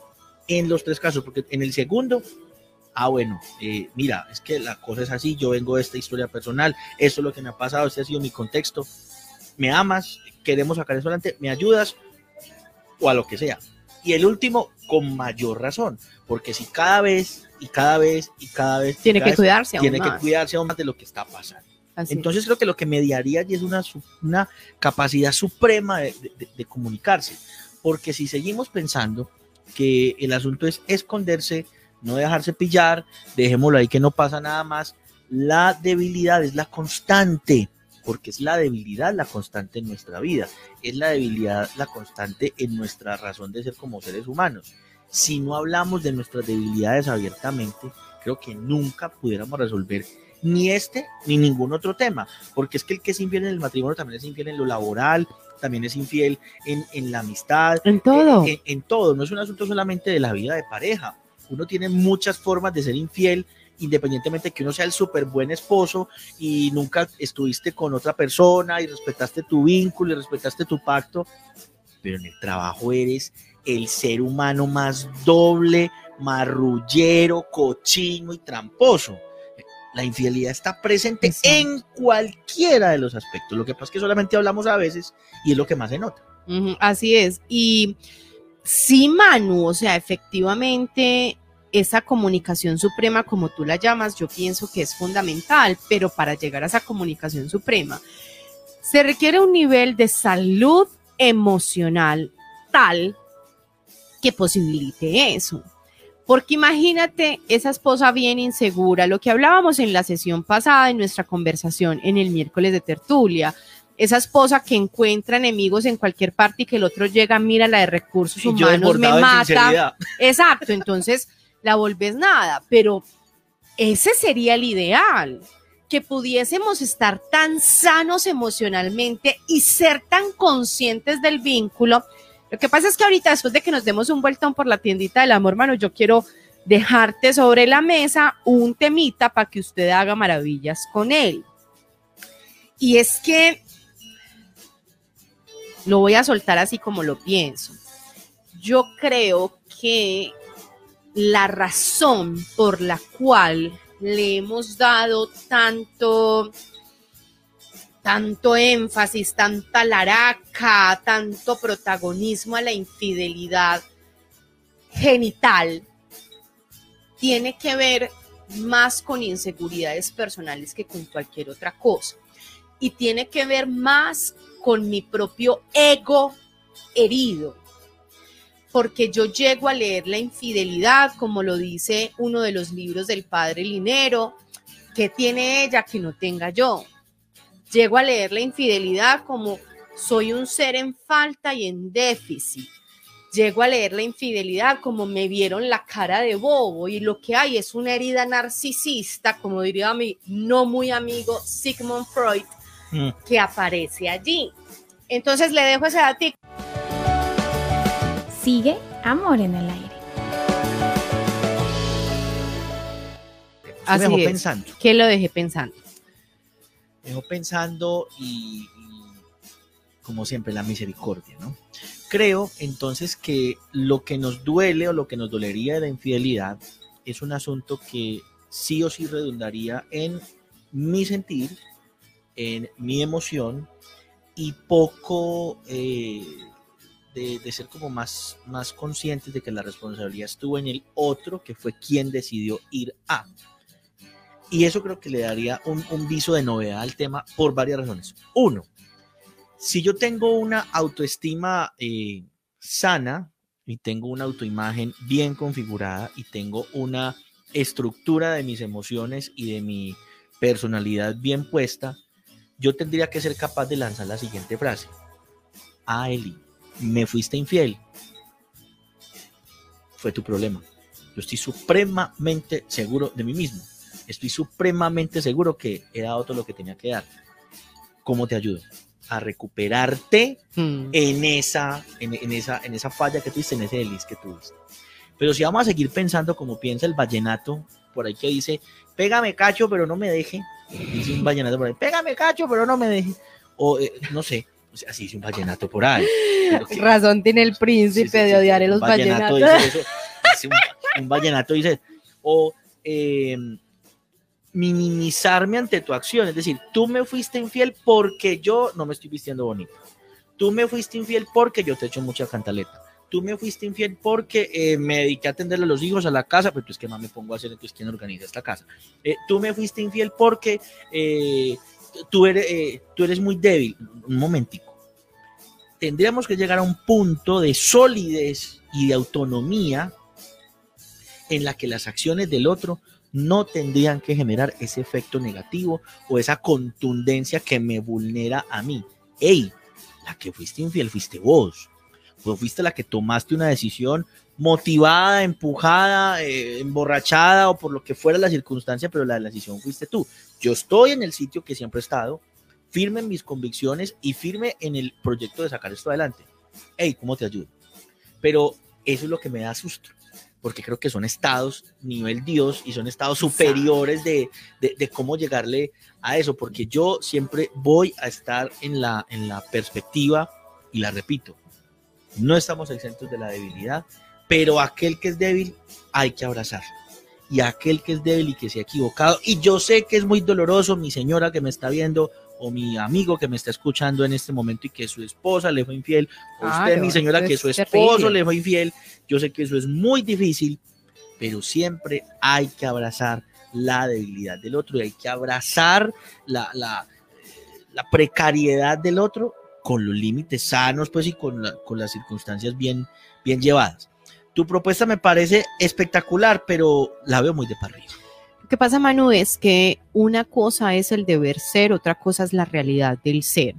en los tres casos, porque en el segundo, ah, bueno, eh, mira, es que la cosa es así, yo vengo de esta historia personal, eso es lo que me ha pasado, este ha sido mi contexto, me amas, queremos sacar eso adelante, me ayudas, o a lo que sea. Y el último, con mayor razón, porque si cada vez y cada vez y cada vez
tiene
cada
que
vez,
cuidarse,
tiene
aún
que
más.
cuidarse aún más de lo que está pasando.
Así
Entonces creo que lo que mediaría allí es una, una capacidad suprema de, de- de comunicarse, porque si seguimos pensando que el asunto es esconderse, no dejarse pillar, dejémoslo ahí que no pasa nada más, la debilidad es la constante, porque es la debilidad la constante en nuestra vida, es la debilidad la constante en nuestra razón de ser como seres humanos. Si no hablamos de nuestras debilidades abiertamente, creo que nunca pudiéramos resolver ni este ni ningún otro tema, porque es que el que es infiel en el matrimonio también es infiel en lo laboral, también es infiel en, en la amistad,
En todo.
en, en todo, no es un asunto solamente de la vida de pareja. Uno tiene muchas formas de ser infiel, independientemente de que uno sea el súper buen esposo y nunca estuviste con otra persona y respetaste tu vínculo y respetaste tu pacto, pero en el trabajo eres el ser humano más doble, marrullero, cochino y tramposo. La infidelidad está presente en cualquiera de los aspectos. Lo que pasa es que solamente hablamos a veces y es lo que más se nota.
Así es. Y sí, Manu, o sea, efectivamente, esa comunicación suprema, como tú la llamas, yo pienso que es fundamental, pero para llegar a esa comunicación suprema, se requiere un nivel de salud emocional tal que posibilite eso. Porque imagínate esa esposa bien insegura, lo que hablábamos en la sesión pasada, en nuestra conversación en el miércoles de tertulia, esa esposa que encuentra enemigos en cualquier parte y que el otro llega, mira la de recursos
Y
humanos, me mata. Exacto, entonces la volves nada, pero ese sería el ideal, que pudiésemos estar tan sanos emocionalmente y ser tan conscientes del vínculo. Lo que pasa es que ahorita, después de que nos demos un vueltón por la tiendita del amor, mano, yo quiero dejarte sobre la mesa un temita para que usted haga maravillas con él. Y es que lo voy a soltar así como lo pienso. Yo creo que la razón por la cual le hemos dado tanto tanto énfasis, tanta laraca, tanto protagonismo a la infidelidad genital, tiene que ver más con inseguridades personales que con cualquier otra cosa. Y tiene que ver más con mi propio ego herido, porque yo llego a leer la infidelidad, como lo dice uno de los libros del padre Linero, que tiene ella que no tenga yo. Llego a leer la infidelidad como soy un ser en falta y en déficit. Llego a leer la infidelidad como me vieron la cara de bobo y lo que hay es una herida narcisista, como diría mi no muy amigo Sigmund Freud, mm. que aparece allí. Entonces le dejo ese dato.
Sigue Amor en el aire.
Así es. pensando.
¿Qué lo dejé pensando?
Pensando y como siempre, la misericordia, ¿no? Creo entonces que lo que nos duele o lo que nos dolería de la infidelidad es un asunto que sí o sí redundaría en mi sentir, en mi emoción y poco eh, de, ser como más, más conscientes de que la responsabilidad estuvo en el otro, que fue quien decidió ir a. Y eso creo que le daría un, un viso de novedad al tema por varias razones. Uno, si yo tengo una autoestima eh, sana y tengo una autoimagen bien configurada y tengo una estructura de mis emociones y de mi personalidad bien puesta, yo tendría que ser capaz de lanzar la siguiente frase. Ah, Eli, me fuiste infiel. Fue tu problema. Yo estoy supremamente seguro de mí mismo. Estoy supremamente seguro que he dado todo lo que tenía que dar. ¿Cómo te ayudo? a recuperarte hmm. en, esa, en, esa, en esa falla que tuviste, en ese deliz que tuviste. Pero si vamos a seguir pensando como piensa el vallenato, por ahí que dice, pégame cacho, pero no me deje. Dice un vallenato por ahí, pégame cacho, pero no me deje. O eh, no sé, así dice un vallenato por ahí.
Razón tiene el príncipe de odiar a los vallenatos.
un, vallenato dice, o eh, minimizarme ante tu acción. Es decir, tú me fuiste infiel porque yo no me estoy vistiendo bonito. Tú me fuiste infiel porque yo te echo mucha cantaleta. Tú me fuiste infiel porque eh, me dediqué a atenderle a los hijos a la casa, pero es que más me pongo a hacer, entonces quién organiza esta casa. Eh, tú me fuiste infiel porque eh, tú, eres, tú eres muy débil. Un momentico. Tendríamos que llegar a un punto de solidez y de autonomía en la que las acciones del otro no tendrían que generar ese efecto negativo o esa contundencia que me vulnera a mí. Ey, la que fuiste infiel fuiste vos. Vos fuiste la que tomaste una decisión motivada, empujada, eh, emborrachada o por lo que fuera la circunstancia, pero la decisión fuiste tú. Yo estoy en el sitio que siempre he estado, firme en mis convicciones y firme en el proyecto de sacar esto adelante. Ey, ¿cómo te ayudo? Pero eso es lo que me da susto porque creo que son estados nivel Dios y son estados superiores de, cómo llegarle a eso, porque yo siempre voy a estar en la, en la perspectiva, y la repito, no estamos exentos de la debilidad, pero aquel que es débil hay que abrazar. Y aquel que es débil y que se ha equivocado, y yo sé que es muy doloroso, mi señora que me está viendo, o mi amigo que me está escuchando en este momento y que su esposa le fue infiel, o usted, mi señora, que su esposo le fue infiel, yo sé que eso es muy difícil, pero siempre hay que abrazar la debilidad del otro y hay que abrazar la, la, precariedad del otro con los límites sanos, pues, y con, con las circunstancias bien, bien llevadas. Tu propuesta me parece espectacular, pero la veo muy de para arriba.
Lo que pasa, Manu, es que una cosa es el deber ser, otra cosa es la realidad del ser.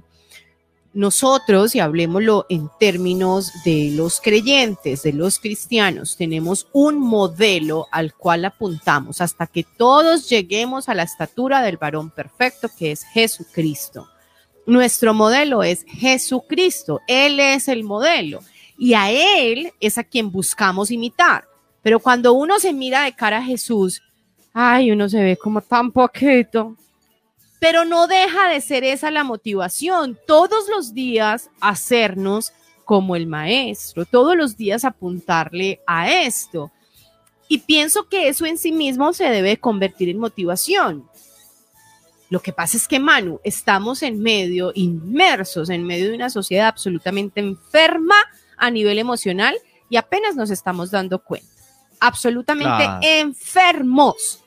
Nosotros, y hablemoslo en términos de los creyentes, de los cristianos, tenemos un modelo al cual apuntamos hasta que todos lleguemos a la estatura del varón perfecto, que es Jesucristo. Nuestro modelo es Jesucristo, Él es el modelo y a Él es a quien buscamos imitar. Pero cuando uno se mira de cara a Jesús, ay, uno se ve como tan poquito. Pero no deja de ser esa la motivación, todos los días hacernos como el maestro, todos los días apuntarle a esto. Y pienso que eso en sí mismo se debe convertir en motivación. Lo que pasa es que, Manu, estamos en medio, inmersos en medio de una sociedad absolutamente enferma a nivel emocional y apenas nos estamos dando cuenta. Absolutamente enfermos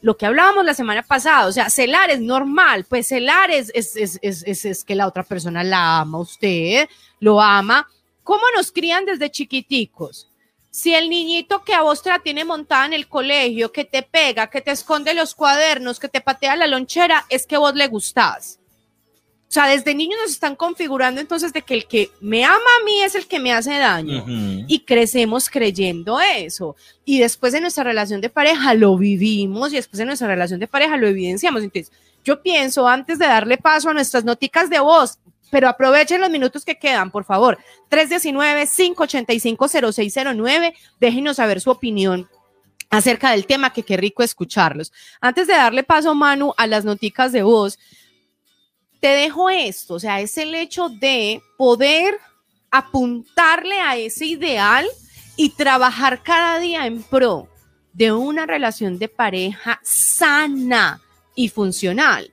lo que hablábamos la semana pasada, o sea, celar es normal, pues celar es, es, es, es, que la otra persona la ama, usted lo ama. ¿Cómo nos crían desde chiquiticos? Si el niñito que a vos te la tiene montada en el colegio, que te pega, que te esconde los cuadernos, que te patea la lonchera, es que vos le gustás. O sea, desde niños nos están configurando entonces de que el que me ama a mí es el que me hace daño.
Ujú.
Y crecemos creyendo eso. Y después de nuestra relación de pareja lo vivimos y después de nuestra relación de pareja lo evidenciamos. Entonces, yo pienso antes de darle paso a nuestras noticas de voz, pero aprovechen los minutos que quedan, por favor. 319-585-0609. Déjenos saber su opinión acerca del tema, que qué rico escucharlos. Antes de darle paso, Manu, a las noticas de voz, te dejo esto, o sea, es el hecho de poder apuntarle a ese ideal y trabajar cada día en pro de una relación de pareja sana y funcional.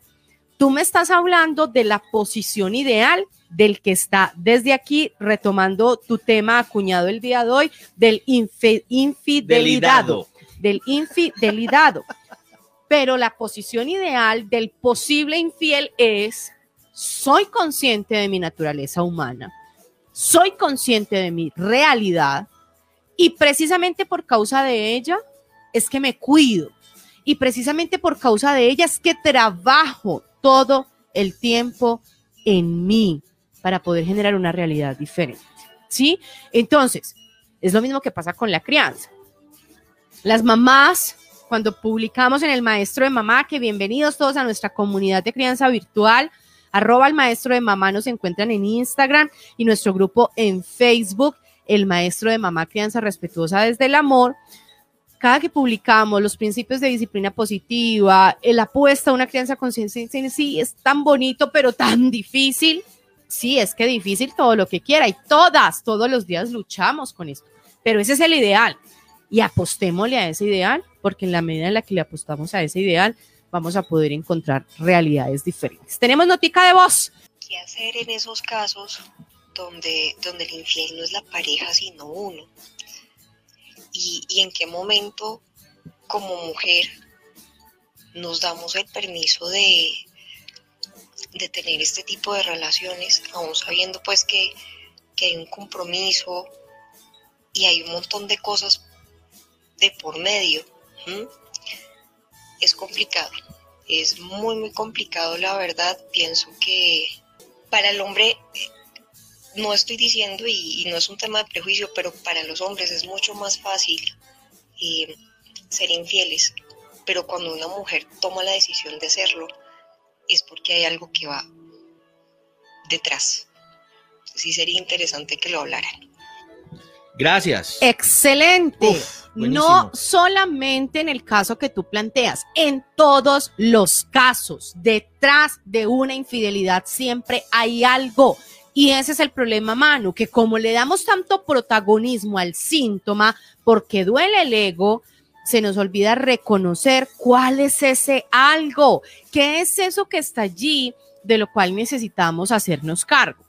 Tú me estás hablando de la posición ideal del que está desde aquí retomando tu tema acuñado el día de hoy del infe- infidelidado, del infidelidado. Pero la posición ideal del posible infiel es soy consciente de mi naturaleza humana, soy consciente de mi realidad y precisamente por causa de ella es que me cuido y precisamente por causa de ella es que trabajo todo el tiempo en mí para poder generar una realidad diferente. ¿Sí? Entonces, es lo mismo que pasa con la crianza. Las mamás, cuando publicamos en el Maestro de Mamá, que bienvenidos todos a nuestra comunidad de crianza virtual, arroba el Maestro de Mamá nos encuentran en Instagram y nuestro grupo en Facebook, el Maestro de Mamá Crianza Respetuosa desde el Amor. Cada que publicamos los principios de disciplina positiva, la apuesta a una crianza consciente, sí, es tan bonito, pero tan difícil. Sí, es que difícil todo lo que quiera y todas, todos los días luchamos con esto, pero ese es el ideal. Y apostémosle a ese ideal, porque en la medida en la que le apostamos a ese ideal, vamos a poder encontrar realidades diferentes. Tenemos notica de voz.
¿Qué hacer en esos casos donde, donde el infiel no es la pareja, sino uno? y, y en qué momento como mujer nos damos el permiso de, de tener este tipo de relaciones, aún sabiendo pues que, que hay un compromiso y hay un montón de cosas de por medio. ¿m? Es complicado, es muy muy complicado la verdad. Pienso que para el hombre no estoy diciendo, y, y, no es un tema de prejuicio, pero para los hombres es mucho más fácil eh, ser infieles. Pero cuando una mujer toma la decisión de hacerlo, es porque hay algo que va detrás. Sí sería interesante que lo hablaran.
Gracias.
Excelente.
Uf,
no solamente en el caso que tú planteas, en todos los casos, detrás de una infidelidad siempre hay algo. Y ese es el problema, Manu, que como le damos tanto protagonismo al síntoma, porque duele el ego, se nos olvida reconocer cuál es ese algo, qué es eso que está allí, de lo cual necesitamos hacernos cargo.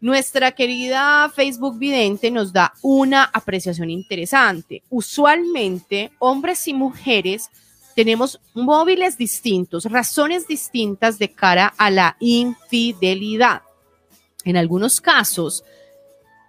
Nuestra querida Facebook Vidente nos da una apreciación interesante. Usualmente, hombres y mujeres tenemos móviles distintos, razones distintas de cara a la infidelidad. En algunos casos,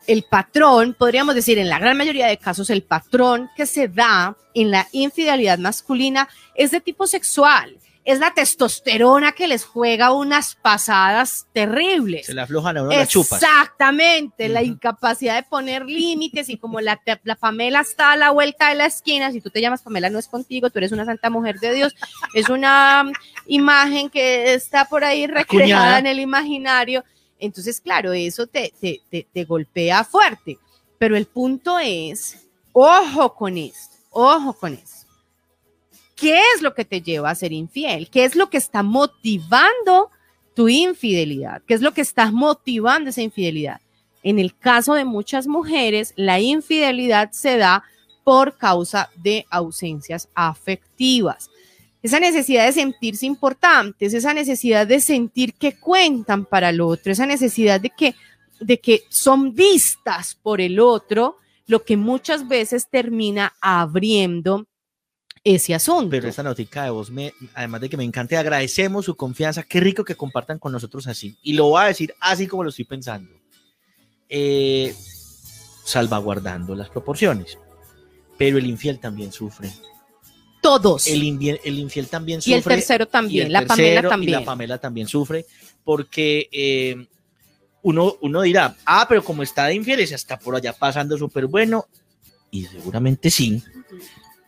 el patrón, podríamos decir en la gran mayoría de casos, el patrón que se da en la infidelidad masculina es de tipo sexual. Es la testosterona que les juega unas pasadas terribles.
Se la aflojan a uno las chupas.
Exactamente, la incapacidad de poner límites y como la, la Pamela está a la vuelta de la esquina, si tú te llamas Pamela no es contigo, tú eres una santa mujer de Dios, es una um, imagen que está por ahí recreada en el imaginario. Entonces, claro, eso te, te, te, te golpea fuerte. Pero el punto es, ojo con esto, ojo con esto. ¿Qué es lo que te lleva a ser infiel? ¿Qué es lo que está motivando tu infidelidad? ¿Qué es lo que está motivando esa infidelidad? En el caso de muchas mujeres, la infidelidad se da por causa de ausencias afectivas. Esa necesidad de sentirse importantes, esa necesidad de sentir que cuentan para el otro, esa necesidad de que, de que son vistas por el otro, lo que muchas veces termina abriendo ese asunto.
Pero esta notica de voz, me, además de que me encanta, agradecemos su confianza. Qué rico que compartan con nosotros así. Y lo voy a decir así como lo estoy pensando. Eh, salvaguardando las proporciones. Pero el infiel también sufre.
Todos.
El, infiel, el infiel también sufre.
Y el tercero también, la Pamela también.
Y la Pamela también sufre porque eh, uno, uno dirá, ah, pero como está de infieles, está por allá pasando súper bueno. Y seguramente sí.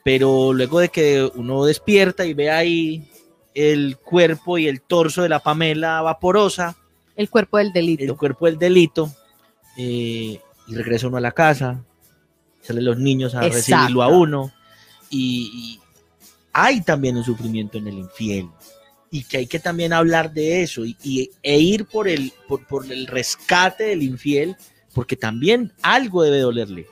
Pero luego de que uno despierta y ve ahí el cuerpo y el torso de la Pamela vaporosa.
El cuerpo del delito.
El cuerpo del delito. Eh, y regresa uno a la casa. Salen los niños a recibirlo a uno. Y, hay también un sufrimiento en el infiel. Y que hay que también hablar de eso y, e ir por el, por, por el rescate del infiel, porque también algo debe dolerle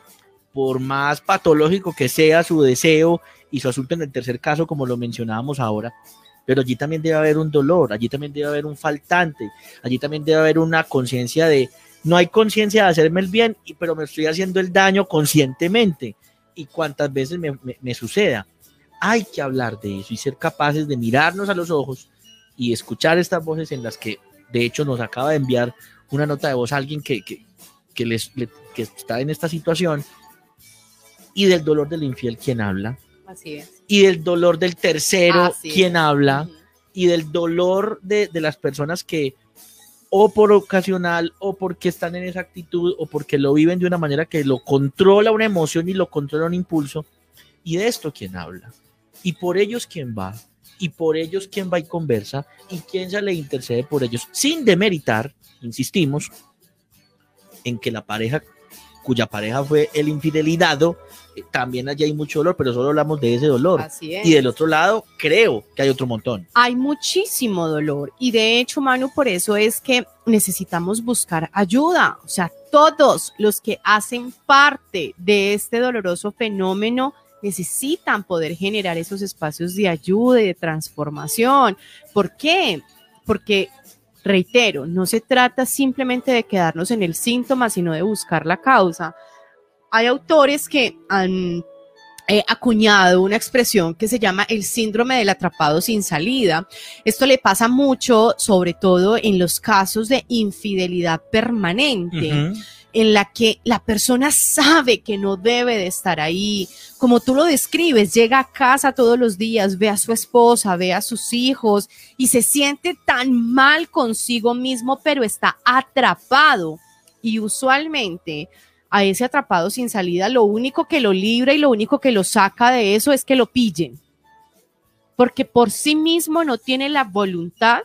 por más patológico que sea su deseo y su asunto en el tercer caso, como lo mencionábamos ahora, pero allí también debe haber un dolor, allí también debe haber un faltante, allí también debe haber una conciencia de, no hay conciencia de hacerme el bien, pero me estoy haciendo el daño conscientemente. Y cuántas veces me, me suceda. Hay que hablar de eso y ser capaces de mirarnos a los ojos y escuchar estas voces en las que, de hecho, nos acaba de enviar una nota de voz a alguien que, que, que, les, que está en esta situación y del dolor del infiel quien habla.
Así es.
Y del dolor del tercero quien habla. Y del dolor de, de, las personas que o por ocasional o porque están en esa actitud o porque lo viven de una manera que lo controla una emoción y lo controla un impulso. Y de esto quien habla. Y por ellos quien va. Y por ellos quien va y conversa. Y quien se le intercede por ellos. Sin demeritar, insistimos, en que la pareja cuya pareja fue el infidelidad también allí hay mucho dolor, pero solo hablamos de ese dolor. Y del otro lado, creo que hay otro montón.
Hay muchísimo dolor. Y de hecho, Manu, por eso es que necesitamos buscar ayuda. O sea, todos los que hacen parte de este doloroso fenómeno necesitan poder generar esos espacios de ayuda y de transformación. ¿Por qué? Porque reitero, no se trata simplemente de quedarnos en el síntoma, sino de buscar la causa hay autores que han eh, acuñado una expresión que se llama el síndrome del atrapado sin salida. Esto le pasa mucho, sobre todo en los casos de infidelidad permanente. En la que la persona sabe que no debe de estar ahí. Como tú lo describes, llega a casa todos los días, ve a su esposa, ve a sus hijos y se siente tan mal consigo mismo, pero está atrapado. Y usualmente a ese atrapado sin salida, lo único que lo libra y lo único que lo saca de eso es que lo pillen. Porque por sí mismo no tiene la voluntad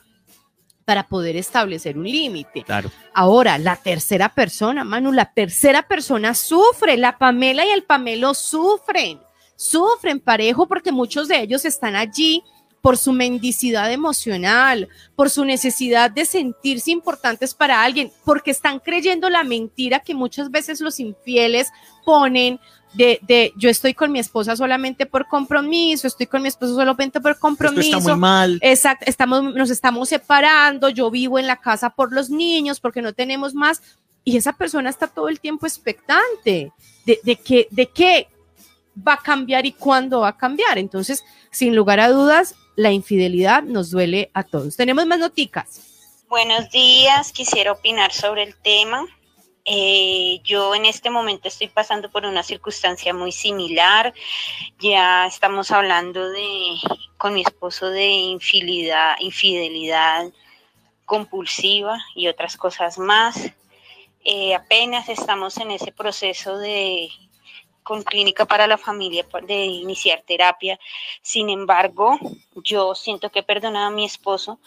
para poder establecer un límite.
Claro.
Ahora, la tercera persona, Manu, la tercera persona sufre, la Pamela y el Pamelo sufren, sufren parejo porque muchos de ellos están allí por su mendicidad emocional, por su necesidad de sentirse importantes para alguien, porque están creyendo la mentira que muchas veces los infieles ponen de, de, yo estoy con mi esposa solamente por compromiso, estoy con mi esposo solamente por compromiso.
está muy mal.
Exacto, estamos, nos estamos separando, yo vivo en la casa por los niños porque no tenemos más. Y esa persona está todo el tiempo expectante de, de que, de qué va a cambiar y cuándo va a cambiar. Entonces, sin lugar a dudas, la infidelidad nos duele a todos. Tenemos más noticas.
Buenos días, quisiera opinar sobre el tema. Eh, yo en este momento estoy pasando por una circunstancia muy similar. Ya estamos hablando de con mi esposo de infidelidad, compulsiva y otras cosas más. Eh, apenas estamos en ese proceso de con Clínica para la Familia de iniciar terapia. Sin embargo, yo siento que he perdonado a mi esposo,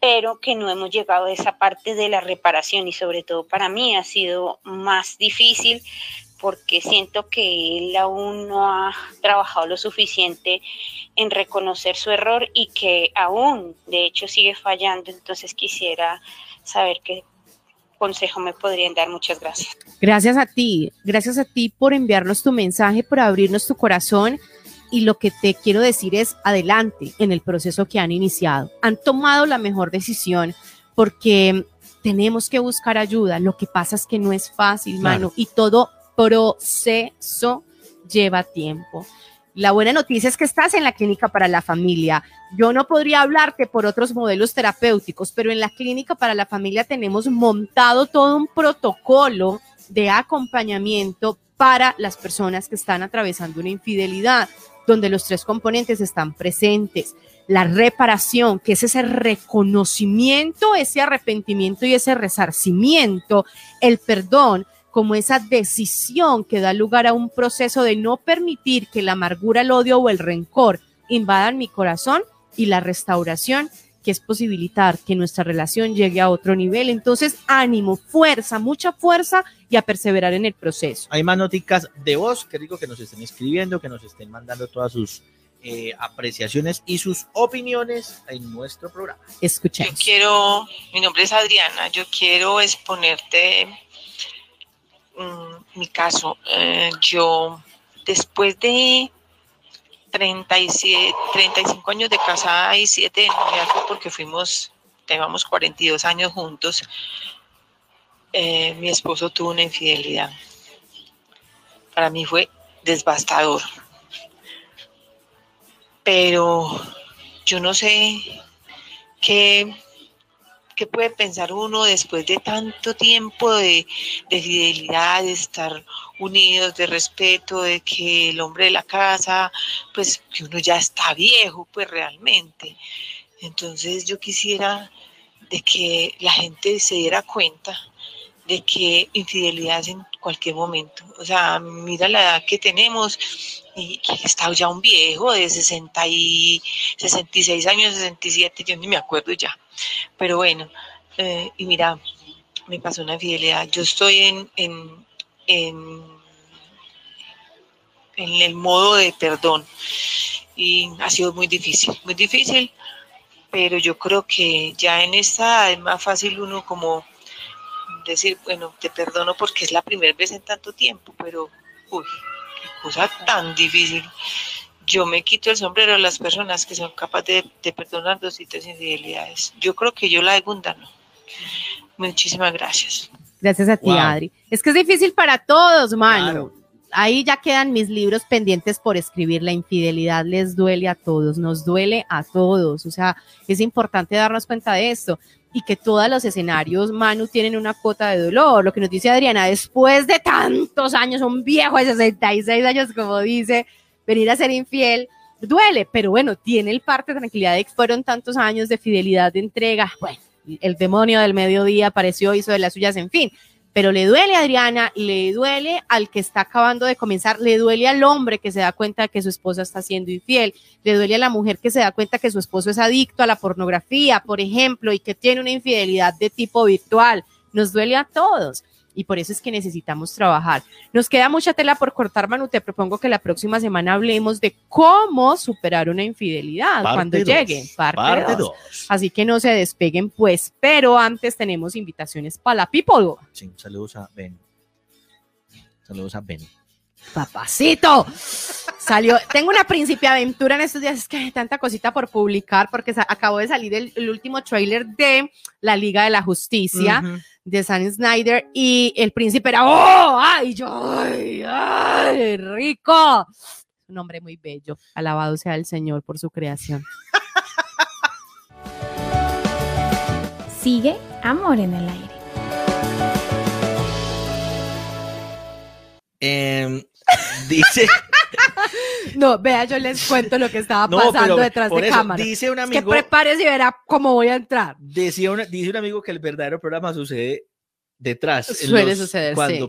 pero que no hemos llegado a esa parte de la reparación y sobre todo para mí ha sido más difícil porque siento que él aún no ha trabajado lo suficiente en reconocer su error y que aún, de hecho, sigue fallando. Entonces quisiera saber qué consejo me podrían dar. Muchas gracias.
Gracias a ti, gracias a ti por enviarnos tu mensaje, por abrirnos tu corazón. Y lo que te quiero decir es adelante en el proceso que han iniciado. Han tomado la mejor decisión porque tenemos que buscar ayuda. Lo que pasa es que no es fácil, mano, y todo proceso lleva tiempo. La buena noticia es que estás en la clínica para la familia. Yo no podría hablarte por otros modelos terapéuticos, pero en la clínica para la familia tenemos montado todo un protocolo de acompañamiento para las personas que están atravesando una infidelidad, donde los tres componentes están presentes. La reparación, que es ese reconocimiento, ese arrepentimiento y ese resarcimiento, el perdón, como esa decisión que da lugar a un proceso de no permitir que la amargura, el odio o el rencor invadan mi corazón y la restauración que es posibilitar que nuestra relación llegue a otro nivel. Entonces, ánimo, fuerza, mucha fuerza y a perseverar en el proceso.
Hay más noticas de voz, que digo que nos estén escribiendo, que nos estén mandando todas sus eh, apreciaciones y sus opiniones en nuestro programa.
Escuchemos.
Yo quiero, mi nombre es Adriana, yo quiero exponerte mi caso, eh, yo después de 37, 35 años de casada y 7 de noviazgo, porque fuimos, llevamos 42 años juntos, eh, mi esposo tuvo una infidelidad. Para mí fue devastador. Pero yo no sé qué ¿Qué puede pensar uno después de tanto tiempo de, fidelidad, de estar unidos, de respeto, de que el hombre de la casa, pues que uno ya está viejo, pues realmente? Entonces yo quisiera de que la gente se diera cuenta de que infidelidad es en cualquier momento. O sea, mira la edad que tenemos y que está ya un viejo de 60 y 66 años, 67, yo ni me acuerdo ya. Pero bueno, eh, y mira, me pasó una infidelidad. Yo estoy en, en, en, en el modo de perdón y ha sido muy difícil, muy difícil, pero yo creo que ya en esta es más fácil uno como decir, bueno, te perdono porque es la primera vez en tanto tiempo, pero, uy, qué cosa tan difícil yo me quito el sombrero a las personas que son capaces de, perdonar dos infidelidades. Yo creo que yo la segunda no. Muchísimas gracias.
Gracias a ti, Adri. Es que es difícil para todos, mano. Ahí ya quedan mis libros pendientes por escribir. La infidelidad les duele a todos, nos duele a todos. O sea, es importante darnos cuenta de esto y que todos los escenarios, Manu, tienen una cuota de dolor. Lo que nos dice Adriana, después de tantos años, un viejo de 66 años, como dice, venir a ser infiel duele, pero bueno, tiene el parte de tranquilidad de que fueron tantos años de fidelidad, de entrega. Bueno, el demonio del mediodía apareció, hizo de las suyas, en fin. Pero le duele a Adriana, le duele al que está acabando de comenzar, le duele al hombre que se da cuenta de que su esposa está siendo infiel, le duele a la mujer que se da cuenta que su esposo es adicto a la pornografía, por ejemplo, y que tiene una infidelidad de tipo virtual. Nos duele a todos y por eso es que necesitamos trabajar. Nos queda mucha tela por cortar, Manu. Te propongo que la próxima semana hablemos de cómo superar una infidelidad cuando llegue. Parte 2. Así que no se despeguen, pues. Pero antes tenemos invitaciones para la people.
Sí, saludos a Ben. Saludos a Ben.
Papacito. Salió, tengo una principia aventura en estos días, es que hay tanta cosita por publicar porque acabó de salir el, último trailer de la Liga de la Justicia de San Snyder y el príncipe era, ¡oh! ¡Ay, yo! ¡Ay, ay rico! Un hombre muy bello. Alabado sea el Señor por su creación.
Sigue Amor en el aire.
Em, dice.
No, vea, yo les cuento lo que estaba pasando detrás de cámara.
Dice un amigo.
Que prepárese y verá cómo voy a entrar.
Decía dice un amigo que el verdadero programa sucede detrás.
Suele suceder,
sí.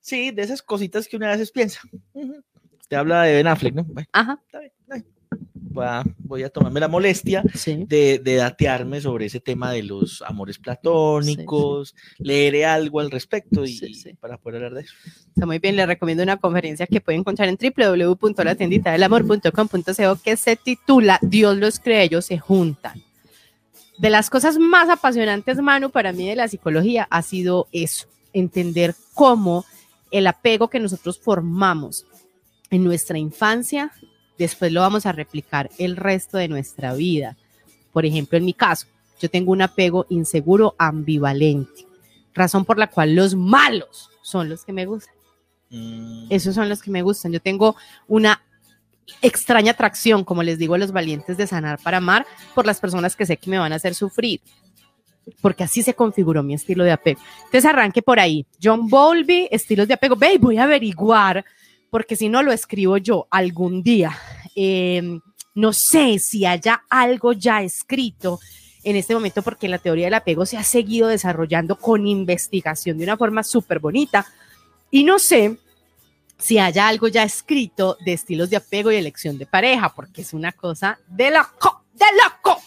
Sí, de esas cositas que una vez piensa. Te habla de Ben Affleck, ¿no?
Ajá.
Está bien, voy a tomarme la molestia de, datearme sobre ese tema de los amores platónicos, leeré algo al respecto y, para poder hablar de eso.
Está muy bien, le recomiendo una conferencia que pueden encontrar en www.latenditadelamor.com.co que se titula Dios los cree, ellos se juntan. De las cosas más apasionantes, Manu, para mí de la psicología ha sido eso, entender cómo el apego que nosotros formamos en nuestra infancia después lo vamos a replicar el resto de nuestra vida. Por ejemplo, en mi caso, yo tengo un apego inseguro ambivalente, razón por la cual los malos son los que me gustan. Mm. Esos son los que me gustan. Yo tengo una extraña atracción, como les digo a los valientes de sanar para amar, por las personas que sé que me van a hacer sufrir. Porque así se configuró mi estilo de apego. Entonces arranque por ahí. John Bowlby, estilos de apego. Ve, voy a averiguar, porque si no lo escribo yo algún día. Eh, no sé si haya algo ya escrito en este momento, porque la teoría del apego se ha seguido desarrollando con investigación de una forma súper bonita. Y no sé si haya algo ya escrito de estilos de apego y elección de pareja, porque es una cosa de loco, de loco.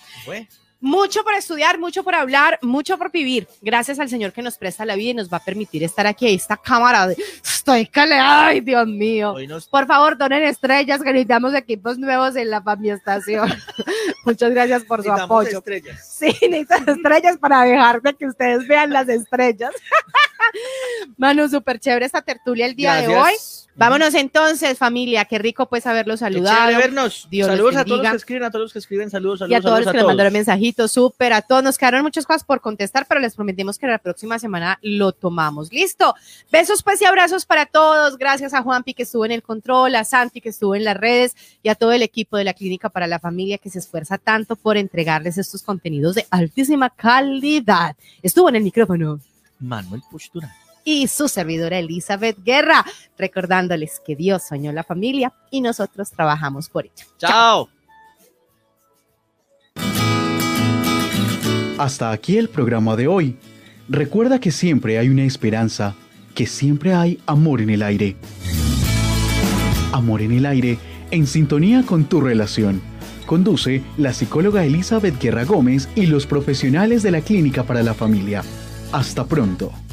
Mucho por estudiar, mucho por hablar, mucho por vivir. Gracias al Señor que nos presta la vida y nos va a permitir estar aquí. Esta cámara de estoy cale, ay Dios mío. Por favor, donen estrellas, que necesitamos equipos nuevos en la estación. Muchas gracias por su apoyo. Estrellas. Sí, necesitamos estrellas para dejarme que ustedes vean las estrellas. Manu, súper chévere esta tertulia el día de hoy. Vámonos entonces, familia. Qué rico pues haberlos saludado.
Qué vernos. saludos a todos los que escriben, a todos los que escriben, saludos, saludos.
Y a todos los que nos mandaron mensajitos, súper, a todos. Nos quedaron muchas cosas por contestar, pero les prometimos que la próxima semana lo tomamos. Listo. Besos pues y abrazos para todos. Gracias a Juanpi que estuvo en el control, a Santi que estuvo en las redes y a todo el equipo de la Clínica para la Familia que se esfuerza tanto por entregarles estos contenidos de altísima calidad. Estuvo en el micrófono.
Manuel Postura
y su servidora Elizabeth Guerra, recordándoles que Dios soñó la familia y nosotros trabajamos por ello.
Chao.
Hasta aquí el programa de hoy. Recuerda que siempre hay una esperanza, que siempre hay amor en el aire. Amor en el aire, en sintonía con tu relación. Conduce la psicóloga Elizabeth Guerra Gómez y los profesionales de la Clínica para la Familia. Hasta pronto.